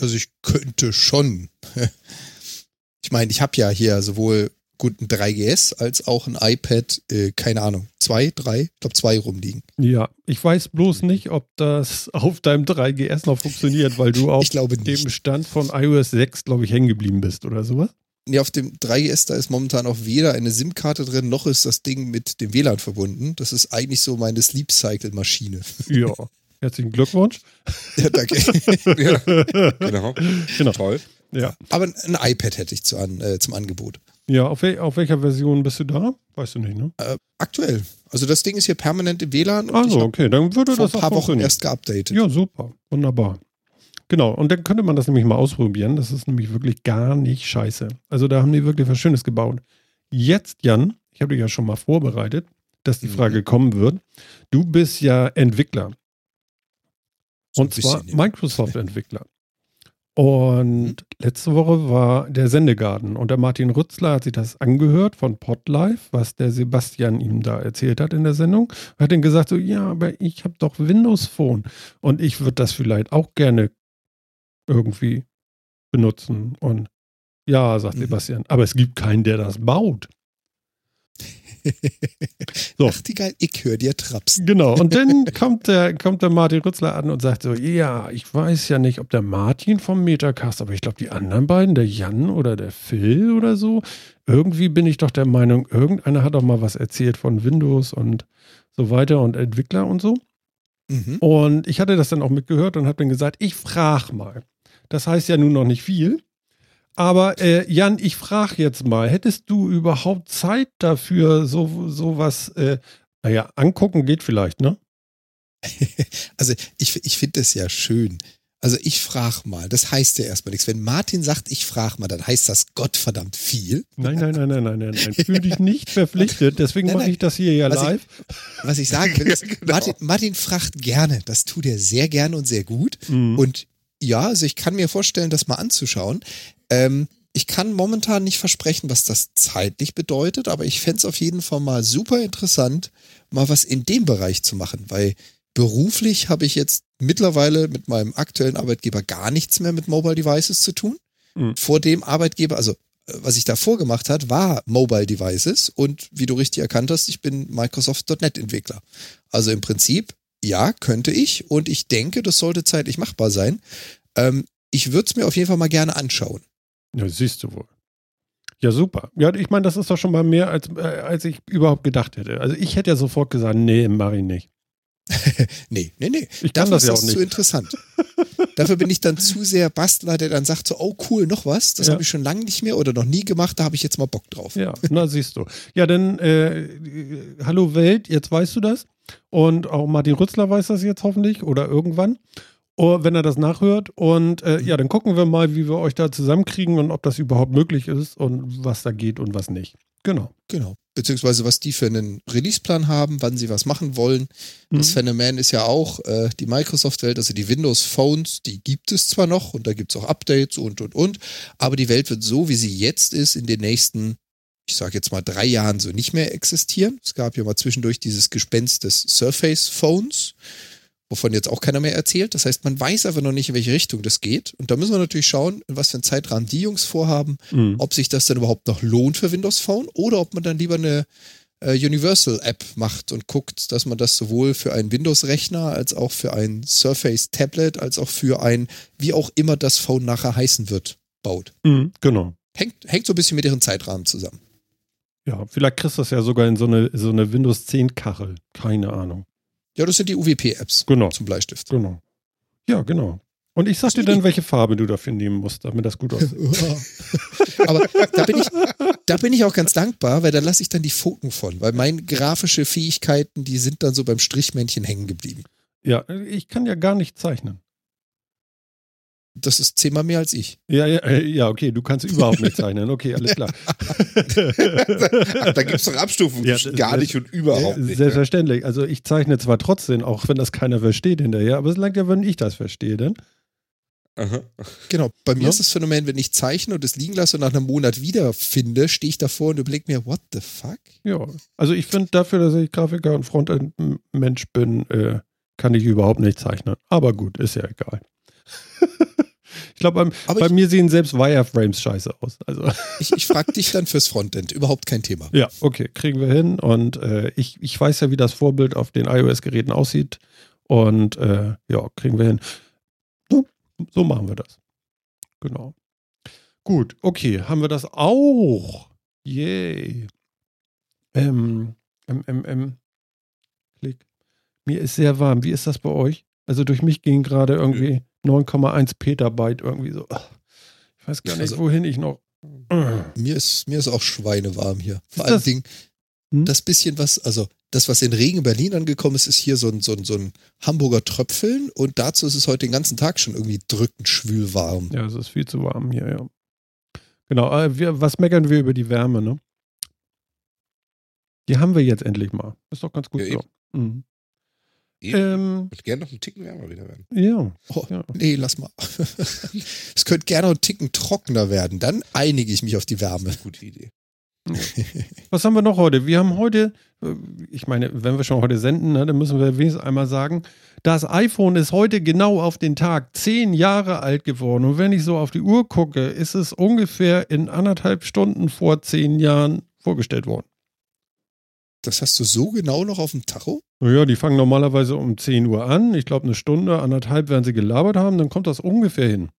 Also ich könnte schon. Ich meine, ich habe ja hier sowohl gut ein 3GS als auch ein iPad, äh, keine Ahnung, zwei, drei, ich glaube zwei rumliegen. Ja, ich weiß bloß nicht, ob das auf deinem 3GS noch funktioniert, weil du auf dem. Stand von iOS 6, glaube ich, hängen geblieben bist oder sowas. Nee, auf dem 3GS, da ist momentan auch weder eine SIM-Karte drin, noch ist das Ding mit dem WLAN verbunden. Das ist eigentlich so meine Sleep Cycle-Maschine. Ja. Herzlichen Glückwunsch. ja, danke. ja. Genau. Genau. Toll. Ja. Aber ein iPad hätte ich zu an, äh, zum Angebot. Ja, auf, wel auf welcher Version bist du da? Weißt du nicht, ne? Äh, aktuell. Also das Ding ist hier permanent im WLAN Also, okay, dann würde vor das ein auch paar Wochen erst geupdatet. Ja, super. Wunderbar. Genau, und dann könnte man das nämlich mal ausprobieren. Das ist nämlich wirklich gar nicht scheiße. Also da haben die wirklich was Schönes gebaut. Jetzt, Jan, ich habe dich ja schon mal vorbereitet, dass die Mhm. Frage kommen wird. Du bist ja Entwickler. So Und zwar. Microsoft-Entwickler. Und letzte Woche war der Sendegarten und der Martin Rützler hat sich das angehört von Podlife, was der Sebastian ihm da erzählt hat in der Sendung. Hat ihm gesagt so, ja, aber ich habe doch Windows Phone und ich würde das vielleicht auch gerne irgendwie benutzen. Und Ja, sagt Mhm. Sebastian. Aber es gibt keinen, der das baut. So. Nachtigall, ich höre dir trapsen. Genau. Und dann kommt der, kommt der Martin Rützler an und sagt so: Ja, ich weiß ja nicht, ob der Martin vom Metacast, aber ich glaube, die anderen beiden, der Jan oder der Phil oder so, irgendwie bin ich doch der Meinung, irgendeiner hat doch mal was erzählt von Windows und so weiter und Entwickler und so. Mhm. Und ich hatte das dann auch mitgehört und habe dann gesagt, ich frage mal. Das heißt ja nun noch nicht viel. Aber äh, Jan, ich frage jetzt mal, hättest du überhaupt Zeit dafür, so, so was, äh, naja, angucken geht vielleicht, ne? Also ich, ich finde das ja schön. Also ich frage mal, das heißt ja erstmal nichts. Wenn Martin sagt, ich frage mal, dann heißt das Gottverdammt viel. Nein, nein, nein, nein, nein, nein, nein. Fühl dich nicht verpflichtet, deswegen mache ich das hier ja Was ich- live. Was ich sagen will, ist, Ja, genau. Martin, Martin fragt gerne. Das tut er sehr gerne und sehr gut. Mhm. Und ja, also ich kann mir vorstellen, das mal anzuschauen. Ähm, ich kann momentan nicht versprechen, was das zeitlich bedeutet, aber ich fänd's auf jeden Fall mal super interessant, mal was in dem Bereich zu machen, weil beruflich habe ich jetzt mittlerweile mit meinem aktuellen Arbeitgeber gar nichts mehr mit Mobile Devices zu tun. Mhm. Vor dem Arbeitgeber, also äh, was ich davor gemacht hat, war Mobile Devices und wie du richtig erkannt hast, ich bin Microsoft.NET Entwickler. Also im Prinzip, ja, könnte ich und ich denke, das sollte zeitlich machbar sein. Ähm, ich würde es mir auf jeden Fall mal gerne anschauen. Ja, siehst du wohl. Ja, super. Ja, ich meine, das ist doch schon mal mehr, als, äh, als ich überhaupt gedacht hätte. Also ich hätte ja sofort gesagt, nee, mach ich nicht. Nee, nee, nee. Ich kann Dafür das ja ist auch das nicht. zu interessant. Dafür bin ich dann zu sehr Bastler, der dann sagt so, oh cool, noch was, das Ja. habe ich schon lange nicht mehr oder noch nie gemacht, da habe ich jetzt mal Bock drauf. Ja, na siehst du. Ja, dann, äh, hallo Welt, jetzt weißt du das. Und auch Martin Rützler weiß das jetzt hoffentlich oder irgendwann. Oh, wenn er das nachhört. Und äh, ja, dann gucken wir mal, wie wir euch da zusammenkriegen und ob das überhaupt möglich ist und was da geht und was nicht. Genau. Genau. Beziehungsweise was die für einen Releaseplan haben, wann sie was machen wollen. Das Mhm. Phänomen ist ja auch äh, die Microsoft-Welt, also die Windows Phones, die gibt es zwar noch und da gibt es auch Updates und und und, aber die Welt wird so, wie sie jetzt ist, in den nächsten, ich sage jetzt mal drei Jahren so nicht mehr existieren. Es gab ja mal zwischendurch dieses Gespenst des Surface Phones, wovon jetzt auch keiner mehr erzählt. Das heißt, man weiß aber noch nicht, in welche Richtung das geht. Und da müssen wir natürlich schauen, in was für einen Zeitrahmen die Jungs vorhaben, Mhm. ob sich das dann überhaupt noch lohnt für Windows Phone oder ob man dann lieber eine äh, Universal App macht und guckt, dass man das sowohl für einen Windows-Rechner als auch für ein Surface Tablet als auch für ein, wie auch immer das Phone nachher heißen wird, baut. Mhm, genau. Hängt, hängt so ein bisschen mit ihren Zeitrahmen zusammen. Ja, vielleicht kriegst du das ja sogar in so eine, so eine Windows 10 Kachel. Keine Ahnung. Ja, das sind die UWP-Apps Genau. zum Bleistift. Genau. Ja, genau. Und ich sag dir dann, welche Farbe du dafür nehmen musst, damit das gut aussieht. Aber da bin ich, da bin ich auch ganz dankbar, weil da lasse ich dann die Pfoten von, weil meine grafische Fähigkeiten, die sind dann so beim Strichmännchen hängen geblieben. Ja, ich kann ja gar nicht zeichnen. Das ist zehnmal mehr als ich. Ja, ja, äh, ja, okay, du kannst überhaupt nicht zeichnen. Okay, alles klar. Da gibt es doch Abstufungen Ja, gar nicht und überhaupt nicht. Selbstverständlich. Also ich zeichne zwar trotzdem, auch wenn das keiner versteht hinterher, aber es langt ja, wenn ich das verstehe, denn. Aha. Genau, bei mir Ja. ist das Phänomen, wenn ich zeichne und es liegen lasse und nach einem Monat wiederfinde, stehe ich davor und überlege mir, what the fuck? Ja, also ich finde dafür, dass ich Grafiker und Frontend-Mensch bin, äh, kann ich überhaupt nicht zeichnen. Aber gut, ist ja egal. Ich glaube, bei ich- mir sehen selbst Wireframes scheiße aus. Also Ich, ich frage dich dann fürs Frontend, überhaupt kein Thema. ja, okay, kriegen wir hin. Und äh, ich, ich weiß ja, wie das Vorbild auf den iOS-Geräten aussieht. Und äh, ja, kriegen wir hin. So, so machen wir das. Genau. Gut, okay, haben wir das auch. Yay. Ähm, ähm, ähm, ähm. Klick. Mir ist sehr warm. Wie ist das bei euch? Also durch mich gehen gerade irgendwie 9,1 Petabyte irgendwie so. Ich weiß gar nicht, Also- wohin ich noch. Mir ist, mir ist auch schweinewarm hier. Vor allen Dingen, Hm? das bisschen was, also das, was in Regen Berlin angekommen ist, ist hier so ein, so ein, so ein Hamburger Tröpfeln und dazu ist es heute den ganzen Tag schon irgendwie drückend schwül warm. Ja, es ist viel zu warm hier, ja. Genau, äh, wir, was meckern wir über die Wärme, ne? Die haben wir jetzt endlich mal. Ist doch ganz gut Ja, so. Mhm. Ähm, Würde gerne noch einen Ticken wärmer wieder werden. ja. Oh, Ja. Nee, lass mal. es könnte gerne noch einen Ticken trockener werden. Dann einige ich mich auf die Wärme. Gute Idee. Was haben wir noch heute? Wir haben heute, äh, ich meine, wenn wir schon heute senden, ne, dann müssen wir wenigstens einmal sagen, das iPhone ist heute genau auf den Tag zehn Jahre alt geworden. Und wenn ich so auf die Uhr gucke, ist es ungefähr in anderthalb Stunden vor zehn Jahren vorgestellt worden. Das hast du so genau noch auf dem Tacho? Naja, die fangen normalerweise um 10 Uhr an. Ich glaube, eine Stunde, anderthalb werden sie gelabert haben, dann kommt das ungefähr hin.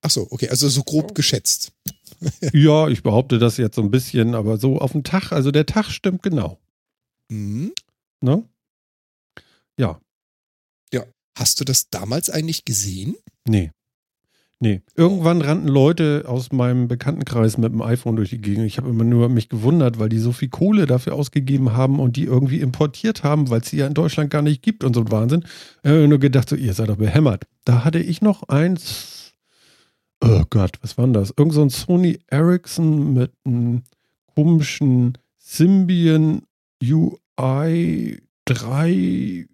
Ach so, okay, also so grob geschätzt. ja, ich behaupte das jetzt so ein bisschen, aber so auf dem Tag, also der Tag stimmt genau. Mhm. Ne? Ja. Ja. Hast du das damals eigentlich gesehen? Nee. Nee. Irgendwann rannten Leute aus meinem Bekanntenkreis mit dem iPhone durch die Gegend. Ich habe immer nur mich gewundert, weil die so viel Kohle dafür ausgegeben haben und die irgendwie importiert haben, weil es sie ja in Deutschland gar nicht gibt und so ein Wahnsinn. Ich habe nur gedacht, so, ihr seid doch behämmert. Da hatte ich noch eins. Oh Gott, was war denn das? Irgend so ein Sony Ericsson mit einem komischen Symbian UI 3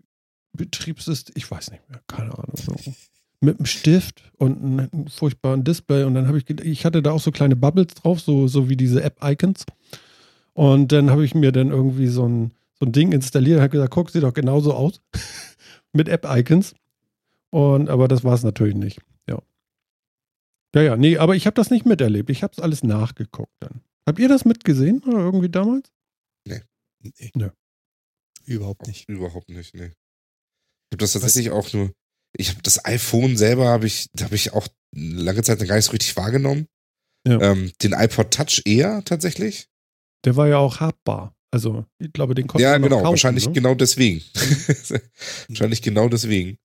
Betriebssystem. Ich weiß nicht mehr, keine Ahnung. So mit einem Stift und einem furchtbaren Display. Und dann habe ich, ich hatte da auch so kleine Bubbles drauf, so, so wie diese App-Icons. Und dann habe ich mir dann irgendwie so ein, so ein Ding installiert und habe gesagt, guck, sieht doch genauso aus. mit App-Icons. Und, aber das war es natürlich nicht. Ja. Ja, ja, nee, aber ich habe das nicht miterlebt. Ich habe es alles nachgeguckt dann. Habt ihr das mitgesehen oder irgendwie damals? Nee. Nee. nee. Überhaupt nicht. Überhaupt nicht, nee. Ich habe das tatsächlich Was? auch nur ich habe das iPhone selber habe ich, habe ich auch lange Zeit gar nicht so richtig wahrgenommen. Ja. Ähm, den iPod Touch eher tatsächlich. Der war ja auch habbar. Also, ich glaube, den konnte Ja, genau, kaufen, wahrscheinlich ne? genau deswegen. wahrscheinlich genau deswegen.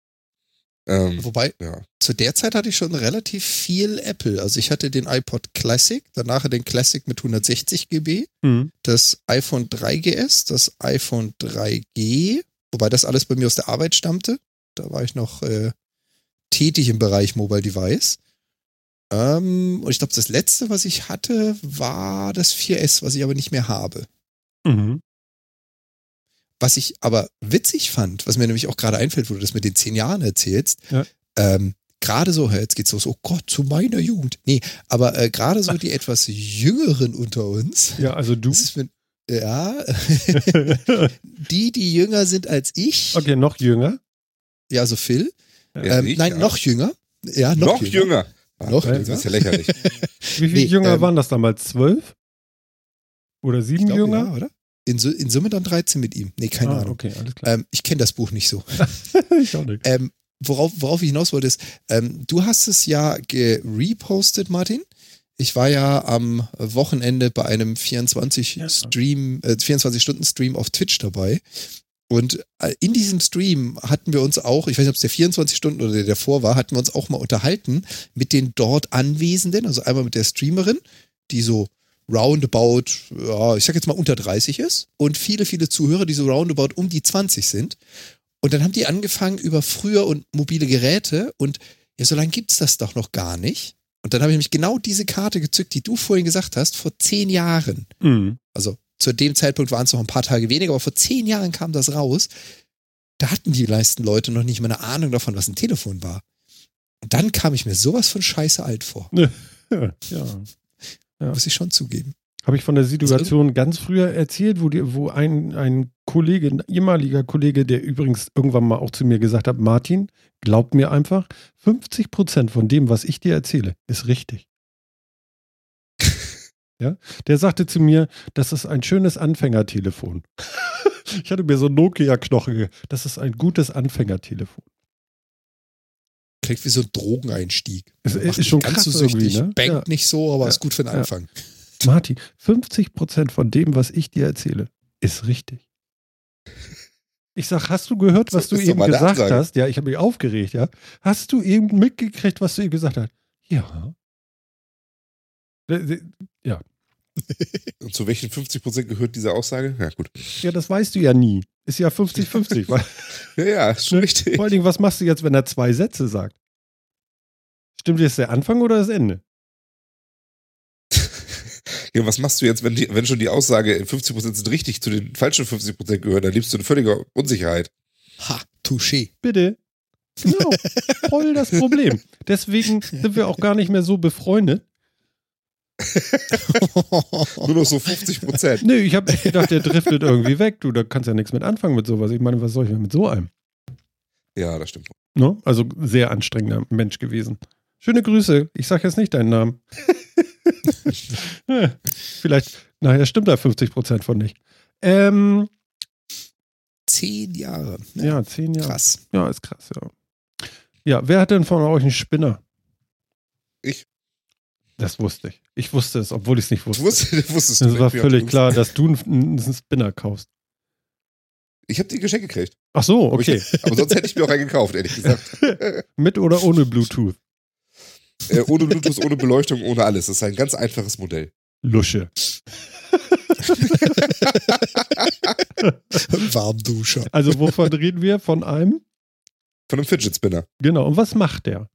Ähm, Wobei, ja. zu der Zeit hatte ich schon relativ viel Apple. Also ich hatte den iPod Classic, danach den Classic mit 160 GB, mhm. das iPhone 3GS, das iPhone 3G, wobei das alles bei mir aus der Arbeit stammte. Da war ich noch äh, tätig im Bereich Mobile Device. Ähm, und ich glaube, das letzte, was ich hatte, war das 4S, was ich aber nicht mehr habe. Mhm. Was ich aber witzig fand, was mir nämlich auch gerade einfällt, wo du das mit den zehn Jahren erzählst, ja. ähm, gerade so, jetzt geht's los, oh Gott, zu meiner Jugend. Nee, aber äh, gerade so die etwas Jüngeren unter uns. Ja, also du. Mit, ja, die, die jünger sind als ich. Okay, noch jünger. Ja, so Phil. Ja, ähm, ich, nein, ja. noch jünger. Ja, noch, noch jünger. jünger. Ah, noch jünger. Das ist ja lächerlich. Wie viele nee, Jünger ähm, waren das damals? Zwölf? Oder sieben glaub, Jünger? Ja, oder? In, in, Summe dann 13 mit ihm. Nee, keine ah, Ahnung. Okay, alles klar. Ähm, ich kenne das Buch nicht so. ich auch nicht. Ähm, worauf, worauf ich hinaus wollte, ist, ähm, du hast es ja gerepostet, Martin. Ich war ja am Wochenende bei einem 24 Stream, äh, 24 Stunden Stream auf Twitch dabei. Und äh, in diesem Stream hatten wir uns auch, ich weiß nicht, ob es der 24 Stunden oder der davor war, hatten wir uns auch mal unterhalten mit den dort Anwesenden, also einmal mit der Streamerin, die so roundabout, ja, ich sag jetzt mal unter 30 ist und viele, viele Zuhörer, die so roundabout um die 20 sind. Und dann haben die angefangen über früher und mobile Geräte und ja, so lange gibt es das doch noch gar nicht. Und dann habe ich nämlich genau diese Karte gezückt, die du vorhin gesagt hast, vor zehn Jahren. Mhm. Also zu dem Zeitpunkt waren es noch ein paar Tage weniger, aber vor zehn Jahren kam das raus. Da hatten die meisten Leute noch nicht mal eine Ahnung davon, was ein Telefon war. Und dann kam ich mir sowas von scheiße alt vor. ja. ja. Muss ich schon zugeben. Habe ich von der Situation also, ganz früher erzählt, wo, die, wo ein, ein Kollege, ein ehemaliger Kollege, der übrigens irgendwann mal auch zu mir gesagt hat, Martin, glaub mir einfach, 50 Prozent von dem, was ich dir erzähle, ist richtig. Ja? Der sagte zu mir, das ist ein schönes Anfängertelefon. ich hatte mir so ein Nokia-Knochen. Das ist ein gutes Anfängertelefon. Klingt wie so ein Drogeneinstieg. Es ist, ist schon ganz krass so süchtig. Ne? Bankt ja. nicht so, aber ja. ist gut für den Anfang. Ja. Martin, 50 Prozent von dem, was ich dir erzähle, ist richtig. Ich sag, hast du gehört, was du eben gesagt Ansage. hast? Ja, ich habe mich aufgeregt, ja. Hast du eben mitgekriegt, was du eben gesagt hast? Ja. Ja. Und zu welchen 50% gehört diese Aussage? Ja, gut. Ja, das weißt du ja nie. Ist ja 50-50. ja, ja, ist schon richtig. Vor allen Dingen, was machst du jetzt, wenn er zwei Sätze sagt? Stimmt jetzt der Anfang oder das Ende? ja, was machst du jetzt, wenn, die, wenn schon die Aussage 50% sind richtig zu den falschen 50% gehören? Dann lebst du in völliger Unsicherheit. Ha, touché. Bitte. Genau, voll das Problem. Deswegen sind wir auch gar nicht mehr so befreundet, Nur noch so 50 Prozent. Nee, ich habe gedacht, der driftet irgendwie weg. Du, da kannst ja nichts mit anfangen mit sowas. Ich meine, was soll ich denn mit so einem? Ja, das stimmt. Ne? Also sehr anstrengender Mensch gewesen. Schöne Grüße. Ich sage jetzt nicht deinen Namen. Vielleicht, nachher stimmt da 50 Prozent von nicht. Ähm, Zehn Jahre. Ne? ja, zehn Jahre. Krass. Ja, ist krass, ja. Ja, wer hat denn von euch einen Spinner? Ich. Das wusste ich. Ich wusste es, obwohl ich es nicht wusste. wusstest, du wusstest du Es war völlig klar, dass du einen, einen Spinner kaufst. Ich habe die Geschenke gekriegt. Ach so, Aber okay. Ich, aber sonst hätte ich mir auch einen gekauft, ehrlich gesagt. Mit oder ohne Bluetooth? Äh, ohne Bluetooth, ohne Beleuchtung, ohne alles. Das ist ein ganz einfaches Modell. Lusche. Warmduscher. Also wovon reden wir? Von einem? Von einem Fidget Spinner. Genau. Und was macht der?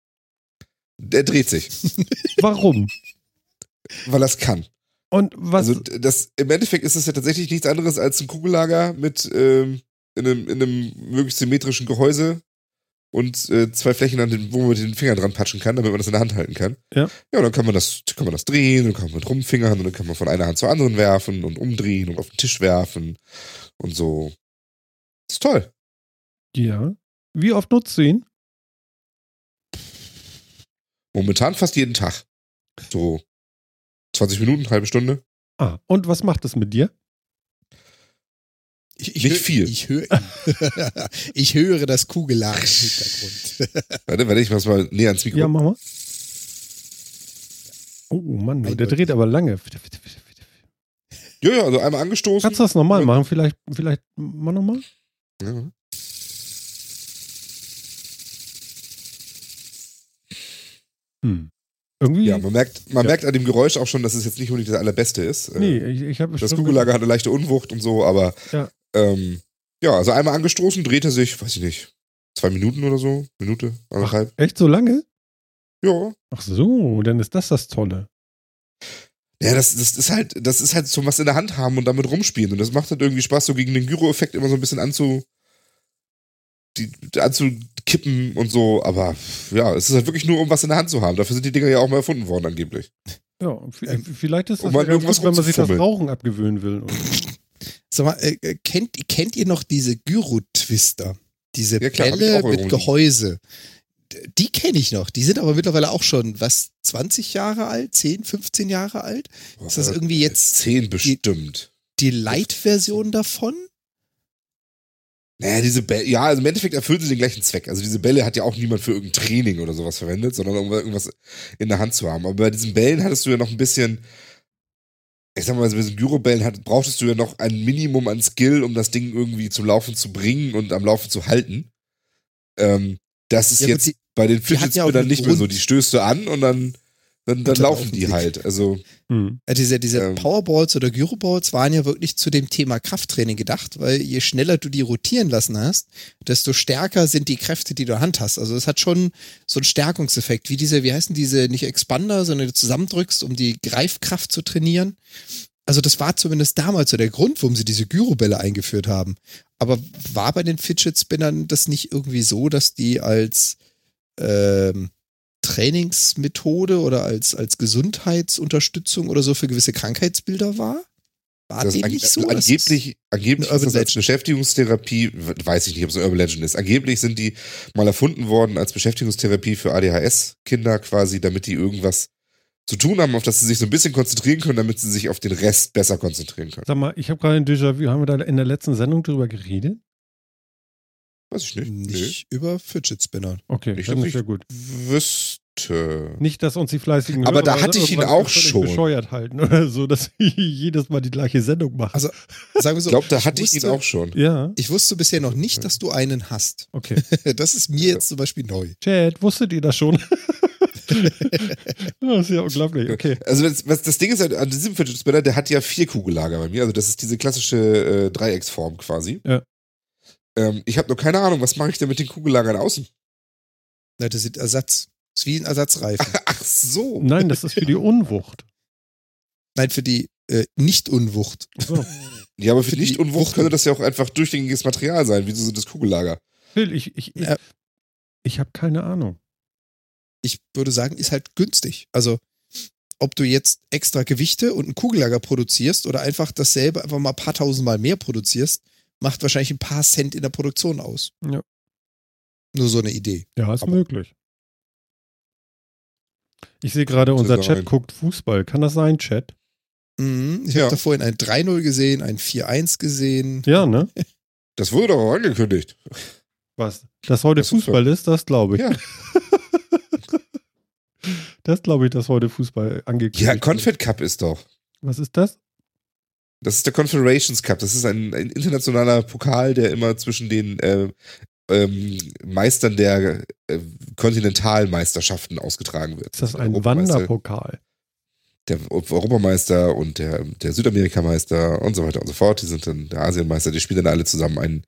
Der dreht sich, Warum? weil er es kann. Und was? Also das, im Endeffekt ist es ja tatsächlich nichts anderes als ein Kugellager mit ähm, in, einem, in einem möglichst symmetrischen Gehäuse und äh, zwei Flächen, an den, wo man mit den Fingern dran patschen kann, damit man das in der Hand halten kann. Ja. Ja, und dann kann man das, kann man das drehen, dann kann man rumfingern und dann kann man von einer Hand zur anderen werfen und umdrehen und auf den Tisch werfen und so. Das ist toll. ja. Wie oft nutzt du ihn? Momentan fast jeden Tag. So 20 Minuten, halbe Stunde. Ah, und was macht es mit dir? Ich, ich Nicht hör- viel. Ich höre, ich höre das Kugellager im Hintergrund. Warte, warte, ich mach's mal näher ans Mikro. Ja, mach mal. Oh Mann, der Eindeutig. dreht aber lange. ja, ja, also einmal angestoßen. Kannst du das nochmal machen? Vielleicht, vielleicht mal nochmal? Ja. Hm. Irgendwie. Ja, man merkt, man Ja. merkt an dem Geräusch auch schon, dass es jetzt nicht unbedingt das allerbeste ist. Äh, nee, ich, ich habe Das Kugellager hat eine leichte Unwucht und so, aber Ja. ähm, ja, also einmal angestoßen, dreht er sich, weiß ich nicht, zwei Minuten oder so, Minute, anderthalb. Echt so lange? Ja. Ach so, dann ist das das Tolle. Ja, das, das ist halt, das ist halt so was in der Hand haben und damit rumspielen. Und das macht halt irgendwie Spaß, so gegen den Gyro-Effekt immer so ein bisschen anzu, die, anzukippen und so. Aber ja, es ist halt wirklich nur, um was in der Hand zu haben. Dafür sind die Dinger ja auch mal erfunden worden, angeblich. Ja, Ähm, vielleicht ist das um ja ganz irgendwas gut, wenn man sich das. Rauchen abgewöhnen will. Und Sag mal, äh, äh, kennt, kennt ihr noch diese Gyro-Twister? Diese Ja, klar, Bälle mit. Gehäuse. Die kenne ich noch. Die sind aber mittlerweile auch schon, was, 20 Jahre alt? 10, 15 Jahre alt? Ist das irgendwie jetzt Zehn bestimmt. die Light-Version davon? Naja, diese Bälle, ja, also im Endeffekt erfüllen sie den gleichen Zweck. Also diese Bälle hat ja auch niemand für irgendein Training oder sowas verwendet, sondern um irgendwas in der Hand zu haben. Aber bei diesen Bällen hattest du ja noch ein bisschen, ich sag mal, bei diesen Gyrobällen hat, brauchtest du ja noch ein Minimum an Skill, um das Ding irgendwie zum Laufen zu bringen und am Laufen zu halten. Ähm, das ist Ja, gut, jetzt die- bei den Fidget ja Spinnern einen nicht mehr so. Grund. Die stößt du an und dann, dann, dann laufen die halt. Also, hm. Ja, diese diese Ähm. Powerballs oder Gyroballs waren ja wirklich zu dem Thema Krafttraining gedacht, weil je schneller du die rotieren lassen hast, desto stärker sind die Kräfte, die du in der Hand hast. Also es hat schon so einen Stärkungseffekt, wie diese, wie heißen diese, nicht Expander, sondern du zusammendrückst, um die Greifkraft zu trainieren. Also das war zumindest damals so der Grund, warum sie diese Gyrobälle eingeführt haben. Aber war bei den Fidget Spinnern das nicht irgendwie so, dass die als ähm, Trainingsmethode oder als, als Gesundheitsunterstützung oder so für gewisse Krankheitsbilder war? War das dem an, nicht so? dass angeblich, angeblich ist das als Beschäftigungstherapie, weiß ich nicht, ob es eine Urban Legend ist. Angeblich sind die mal erfunden worden als Beschäftigungstherapie für ADHS-Kinder quasi, damit die irgendwas zu tun haben, auf das sie sich so ein bisschen konzentrieren können, damit sie sich auf den Rest besser konzentrieren können. Sag mal, ich habe gerade ein Déjà-vu. Haben wir da in der letzten Sendung drüber geredet? Weiß ich nicht. nicht über Fidget Spinner. Okay, Ich dann ist ja nicht. gut. Nee. Wüsste. Nicht, dass uns die fleißigen Aber da Hörer hatte ich ihn auch schon. bescheuert halten oder so, dass wir jedes Mal die gleiche Sendung machen. Also, sagen wir so. Ich glaube, da hatte ich ihn wusste- auch schon. ja, Ich wusste bisher noch nicht, dass du einen hast. okay. Das ist mir jetzt zum Beispiel neu. Chat, wusstet ihr das schon? das ist ja unglaublich. Okay. Also das, was, das Ding ist halt, an diesem Fidget Spinner, der hat ja vier Kugellager bei mir. Also das ist diese klassische äh, Dreiecksform quasi. Ja. Ähm, ich habe nur keine Ahnung, was mache ich denn mit den Kugellagern außen? Na, Das ist Ersatz. Das ist wie ein Ersatzreifen. Ach so. Nein, das ist für die Unwucht. Nein, für die äh, Nicht-Unwucht. So. Ja, aber für Für die Nicht-Unwucht könnte das ja auch einfach durchgängiges Material sein. Wieso sind das Kugellager? Phil, ich, ich, ich, Ja. ich habe keine Ahnung. Ich würde sagen, ist halt günstig. Also ob du jetzt extra Gewichte und einen Kugellager produzierst oder einfach dasselbe einfach mal ein paar tausendmal mehr produzierst, macht wahrscheinlich ein paar Cent in der Produktion aus. Ja. Nur so eine Idee. Ja, ist Aber- möglich. Ich sehe gerade, unser ja Chat guckt Fußball. Kann das sein, Chat? Mhm. Ich Ja. habe da vorhin ein 3-0 gesehen, ein 4-1 gesehen. Ja, ne? Das wurde doch auch angekündigt. Was? Dass heute Das ist Fußball ist, das glaube ich. Ja. das glaube ich, dass heute Fußball angekündigt Ja, wird. Confed Cup ist doch. Was ist das? Das ist der Confederations Cup. Das ist ein, ein internationaler Pokal, der immer zwischen den äh, ähm, Meistern der äh, Kontinentalmeisterschaften ausgetragen wird. Ist das Der ein Wanderpokal? Der Europameister und der, der Südamerikameister und so weiter und so fort. Die sind dann der Asienmeister. Die spielen dann alle zusammen einen,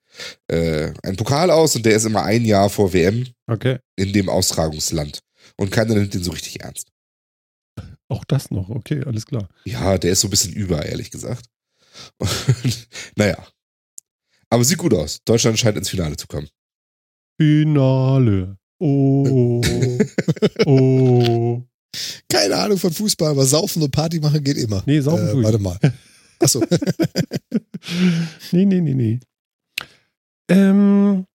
äh, einen Pokal aus und der ist immer ein Jahr vor WM Okay. in dem Austragungsland. Und keiner nimmt den so richtig ernst. Auch das noch. Okay, alles klar. Ja, der ist so ein bisschen über, ehrlich gesagt. Und, naja. Aber sieht gut aus. Deutschland scheint ins Finale zu kommen. Finale. Oh. oh. Keine Ahnung von Fußball, aber saufen und Party machen geht immer. Nee, saufen äh, Warte mal. Achso. nee, nee, nee, nee. Ähm,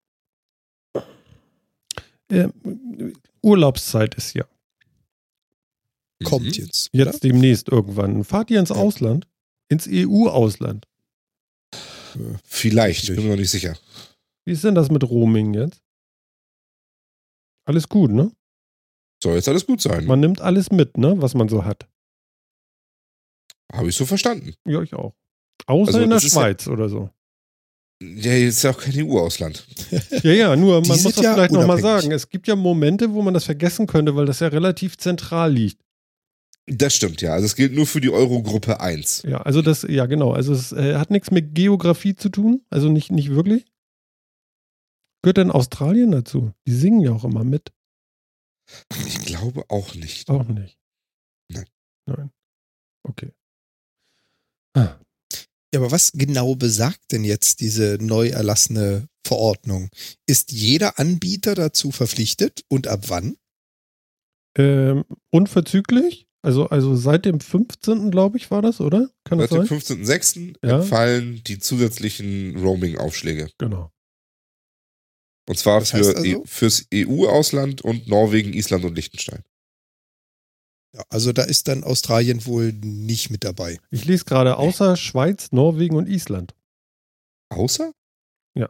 ähm, Urlaubszeit ist ja Kommt Mhm. jetzt. jetzt demnächst irgendwann. Fahrt ihr ins Ja. Ausland? Ins EU-Ausland? Vielleicht, ich bin mir noch nicht sicher. Wie ist denn das mit Roaming jetzt? Alles gut, ne? Soll jetzt alles gut sein. Man nimmt alles mit, ne? Was man so hat. Habe ich so verstanden. Ja, ich auch. Außer Also, in der ist ja- Schweiz oder so. Ja, jetzt ist ja auch kein EU-Ausland. Ja, ja, nur man muss das ja vielleicht nochmal sagen. Es gibt ja Momente, wo man das vergessen könnte, weil das ja relativ zentral liegt. Das stimmt, ja. Also es gilt nur für die Eurogruppe 1. Ja, also das, ja genau. Also es äh, hat nichts mit Geografie zu tun. Also nicht, nicht wirklich. Gehört denn Australien dazu? Die singen ja auch immer mit. Ich glaube auch nicht. Auch nicht. Nein. Nein. Okay. Ah, Ja, aber was genau besagt denn jetzt diese neu erlassene Verordnung? Ist jeder Anbieter dazu verpflichtet und ab wann? Ähm, unverzüglich? Also, also seit dem 15. glaube ich, war das, oder? Kann das Seit dem sein? 15.06. Ja. entfallen die zusätzlichen Roaming-Aufschläge. Genau. Und zwar Das für heißt also- E- fürs EU-Ausland und Norwegen, Island und Liechtenstein. Ja, also da ist dann Australien wohl nicht mit dabei. Ich lese gerade außer Schweiz, Norwegen und Island. Außer? Ja.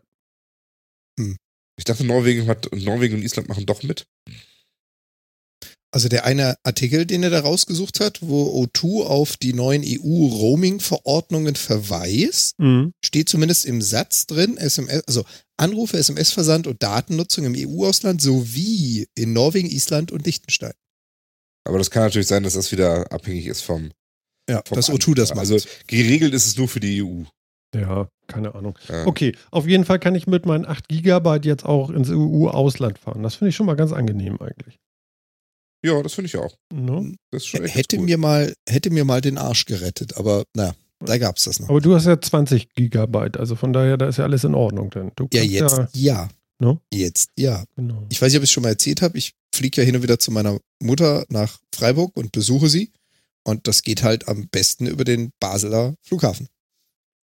Hm. Ich dachte, Norwegen, hat, Norwegen und Island machen doch mit. Also der eine Artikel, den er da rausgesucht hat, wo O2 auf die neuen EU-Roaming-Verordnungen verweist, Mhm. steht zumindest im Satz drin, SMS, also Anrufe, SMS-Versand und Datennutzung im EU-Ausland sowie in Norwegen, Island und Liechtenstein. Aber das kann natürlich sein, dass das wieder abhängig ist vom, Ja, vom dass O2 das macht. Also geregelt ist es nur für die EU. Ja, keine Ahnung. Ja. Okay, auf jeden Fall kann ich mit meinen 8 Gigabyte jetzt auch ins EU-Ausland fahren. Das finde ich schon mal ganz angenehm eigentlich. Ja, das finde ich auch. Ne? Das ist schon echt hätte cool. mir mal, hätte mir mal den Arsch gerettet, aber na, da gab's das noch. Aber du hast ja 20 Gigabyte, also von daher, da ist ja alles in Ordnung. Denn du Ja, jetzt Ja, ja. Ne? Jetzt ja. genau. Ich weiß nicht, ob ich es schon mal erzählt habe. Ich fliege ja hin und wieder zu meiner Mutter nach Freiburg und besuche sie. Und das geht halt am besten über den Basler Flughafen.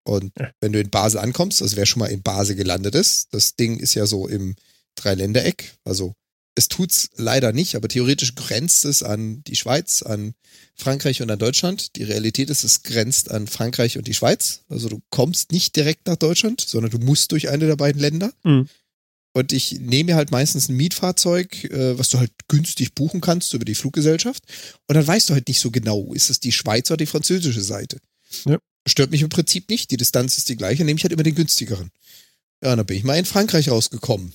Und Ja. wenn du in Basel ankommst, also wer schon mal in Basel gelandet ist, das Ding ist ja so im Dreiländereck. Also es tut's leider nicht, aber theoretisch grenzt es an die Schweiz, an Frankreich und an Deutschland. Die Realität ist, es grenzt an Frankreich und die Schweiz. Also du kommst nicht direkt nach Deutschland, sondern du musst durch eine der beiden Länder. Mhm. Und ich nehme mir halt meistens ein Mietfahrzeug, äh, was du halt günstig buchen kannst über die Fluggesellschaft. Und dann weißt du halt nicht so genau, ist es die Schweizer oder die französische Seite. Ja. Stört mich im Prinzip nicht. Die Distanz ist die gleiche, nehme ich halt immer den günstigeren. Ja, und dann bin ich mal in Frankreich rausgekommen.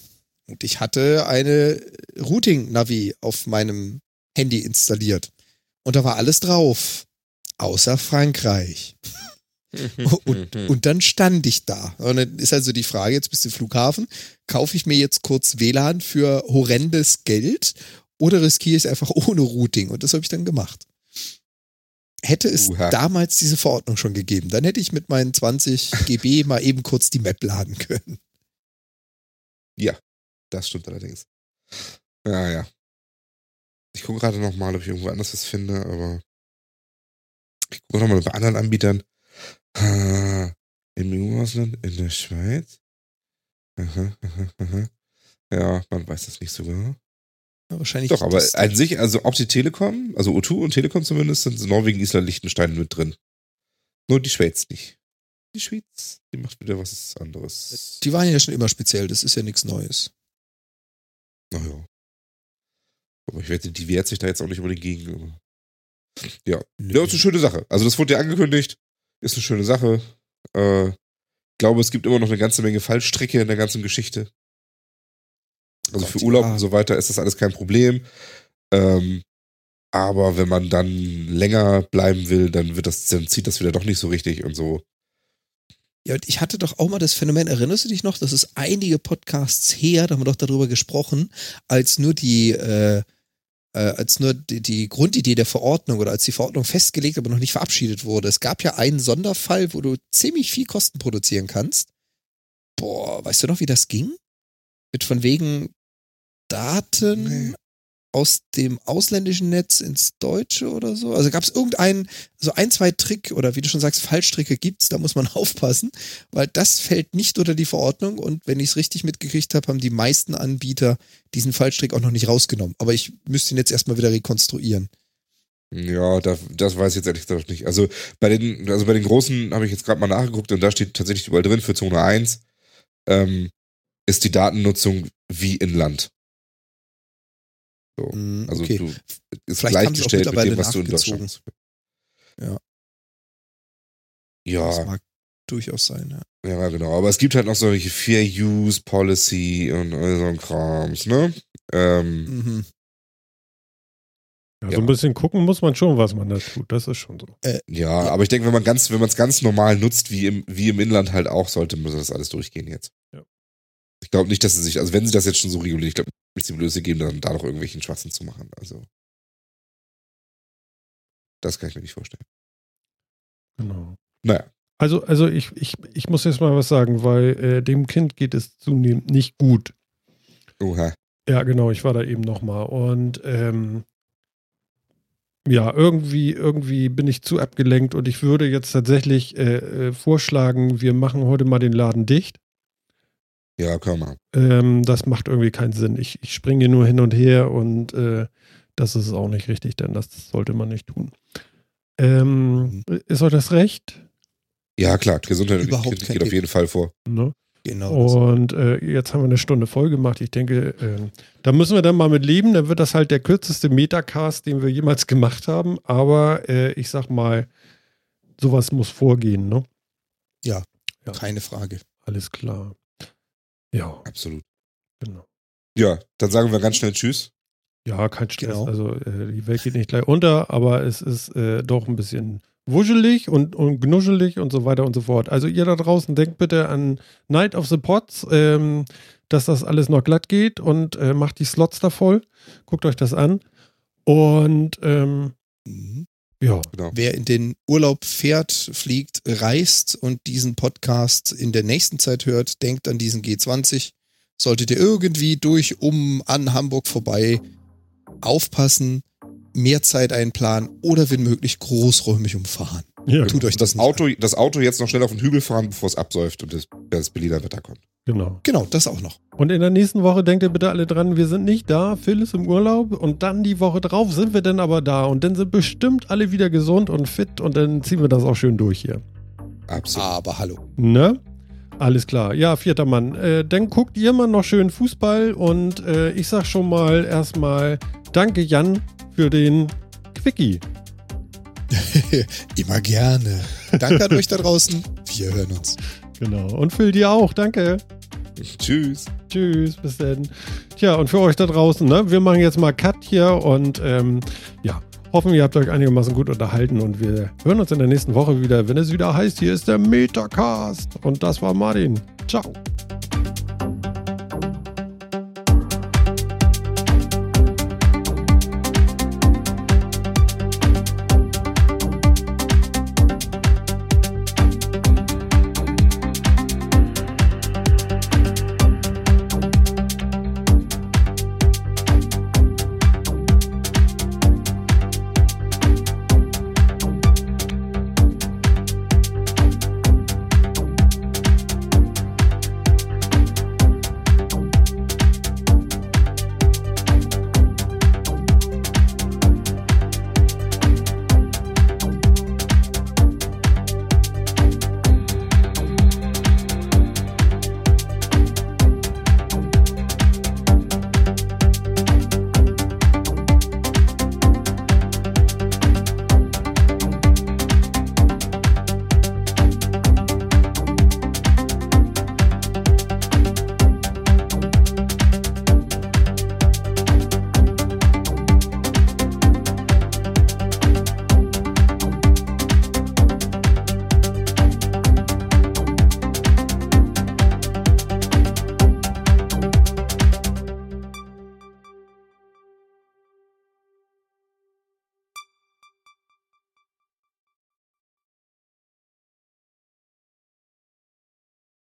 Und ich hatte eine Routing-Navi auf meinem Handy installiert. Und da war alles drauf. Außer Frankreich. Und, und dann stand ich da. Und dann ist also die Frage, jetzt bist du Flughafen, kaufe ich mir jetzt kurz WLAN für horrendes Geld oder riskiere ich es einfach ohne Routing? Und das habe ich dann gemacht. Hätte es Uha. damals diese Verordnung schon gegeben, dann hätte ich mit meinen 20 GB mal eben kurz die Map laden können. Das stimmt allerdings. Ja, ja. Ich gucke gerade nochmal, ob ich irgendwo anders was finde, aber Ich gucke nochmal bei anderen Anbietern. Ah, Im EU-Ausland, in der Schweiz. Aha, aha, aha. Ja, man weiß das nicht so genau. Ja, wahrscheinlich. Doch, aber an sich, also auch die Telekom, also O2 und Telekom zumindest, sind Norwegen, Island, Liechtenstein mit drin. Nur die Schweiz nicht. Die Schweiz, die macht wieder was anderes. die waren ja schon immer speziell, das ist ja nichts Neues. Naja. Aber ich wette, die wehrt sich da jetzt auch nicht unbedingt gegen. aber- Ja. Ja, ist eine schöne Sache. Also das wurde ja angekündigt. Ist eine schöne Sache. Äh, ich glaube, es gibt immer noch eine ganze Menge Fallstricke in der ganzen Geschichte. Also Gott, für Urlaub ja. und so weiter ist das alles kein Problem. Ähm, aber wenn man dann länger bleiben will, dann wird das, dann zieht das wieder doch nicht so richtig und so. Ja, und ich hatte doch auch mal das Phänomen, erinnerst du dich noch, das ist einige Podcasts her, da haben wir doch darüber gesprochen, als nur die, äh, äh, als nur die, die Grundidee der Verordnung oder als die Verordnung festgelegt, aber noch nicht verabschiedet wurde. Es gab ja einen Sonderfall, wo du ziemlich viel Kosten produzieren kannst. Boah, weißt du noch, wie das ging? Mit von wegen Daten Nee. Aus dem ausländischen Netz ins Deutsche oder so? Also gab es irgendeinen, so ein, zwei Trick oder wie du schon sagst, Fallstricke gibt's, da muss man aufpassen, weil das fällt nicht unter die Verordnung und wenn ich es richtig mitgekriegt habe, haben die meisten Anbieter diesen Fallstrick auch noch nicht rausgenommen. Aber ich müsste ihn jetzt erstmal wieder rekonstruieren. Ja, da, das weiß ich jetzt ehrlich gesagt nicht. Also bei den, also bei den großen habe ich jetzt gerade mal nachgeguckt und da steht tatsächlich überall drin für Zone 1 ähm, ist die Datennutzung wie in Land. So. Mm, Also okay. du ist Vielleicht haben sie auch gleichgestellt mit dem, was du in. Deutschland hast. Ja. Das Ja, mag durchaus sein, ja. ja, genau. Aber es gibt halt noch solche Fair Use Policy und all so ein Krams, ne? Ähm, Mhm. Ja, Ja. So ein bisschen gucken muss man schon, was man da tut. Das ist schon so. ja, aber ich denke, wenn man ganz, wenn man es ganz normal nutzt, wie im, wie im Inland halt auch, sollte man das alles durchgehen jetzt. Ja. Ich glaube nicht, dass sie sich, also wenn sie das jetzt schon so regulieren, ich glaube nicht, sie Blöße geben, dann da noch irgendwelchen Schwachsinn zu machen. Also. Das kann ich mir nicht vorstellen. Genau. Naja. Also, also ich, ich, ich muss jetzt mal was sagen, weil äh, dem Kind geht es zunehmend nicht gut. Oha. Ja, genau, ich war da eben nochmal. Und ähm, ja, irgendwie, irgendwie bin ich zu abgelenkt und ich würde jetzt tatsächlich äh, äh, vorschlagen, wir machen heute mal den Laden dicht. Ja, wir machen. Ähm, das macht irgendwie keinen Sinn. Ich, ich springe nur hin und her und äh, das ist auch nicht richtig, denn das sollte man nicht tun. Ähm, ist euch das recht? Ja, klar, Gesundheit und Überhaupt Kind kein geht auf jeden Fall vor. Ne? Genau. Und äh, jetzt haben wir eine Stunde voll gemacht. Ich denke, äh, da müssen wir dann mal mit leben. Dann wird das halt der kürzeste Metacast, den wir jemals gemacht haben. Aber äh, ich sag mal, sowas muss vorgehen, ne? ja. Keine Frage. Alles klar. Ja, Absolut. genau. Ja, dann sagen wir ganz schnell Tschüss. Ja, kein Stress. Genau. Also äh, die Welt geht nicht gleich unter, aber es ist äh, doch ein bisschen wuschelig und, und knuschelig und so weiter und so fort. Also ihr da draußen denkt bitte an Night of the Pots, ähm, dass das alles noch glatt geht und äh, macht die Slots da voll. Guckt euch das an. Und ähm, Mhm. Ja, Genau. Wer in den Urlaub fährt, fliegt, reist und diesen Podcast in der nächsten Zeit hört, denkt an diesen G20. Solltet ihr irgendwie durch, um, an Hamburg vorbei aufpassen, mehr Zeit einplanen oder wenn möglich großräumig umfahren. ja Tut euch das, Das nicht Auto, An. das Auto jetzt noch schnell auf den Hügel fahren, bevor es absäuft und das, das Berliner Wetter kommt. Genau. Genau, das auch noch. Und in der nächsten Woche denkt ihr bitte alle dran, wir sind nicht da, Phil ist im Urlaub und dann die Woche drauf sind wir dann aber da und dann sind bestimmt alle wieder gesund und fit und dann ziehen wir das auch schön durch hier. Absolut. Aber hallo. Ne? Alles klar. Ja, vierter Mann. Äh, dann guckt ihr mal noch schön Fußball und äh, ich sag schon mal erstmal Danke, Jan, für den Quickie. Immer gerne. Danke an euch da draußen. Wir hören uns. Genau. Und Phil dir auch. Danke. Tschüss. Tschüss, bis dann. Tja, und für euch da draußen, ne? Wir machen jetzt mal Cut hier und ähm, ja, hoffen, ihr habt euch einigermaßen gut unterhalten und wir hören uns in der nächsten Woche wieder, wenn es wieder heißt, hier ist der Metacast. Und das war Martin. Ciao.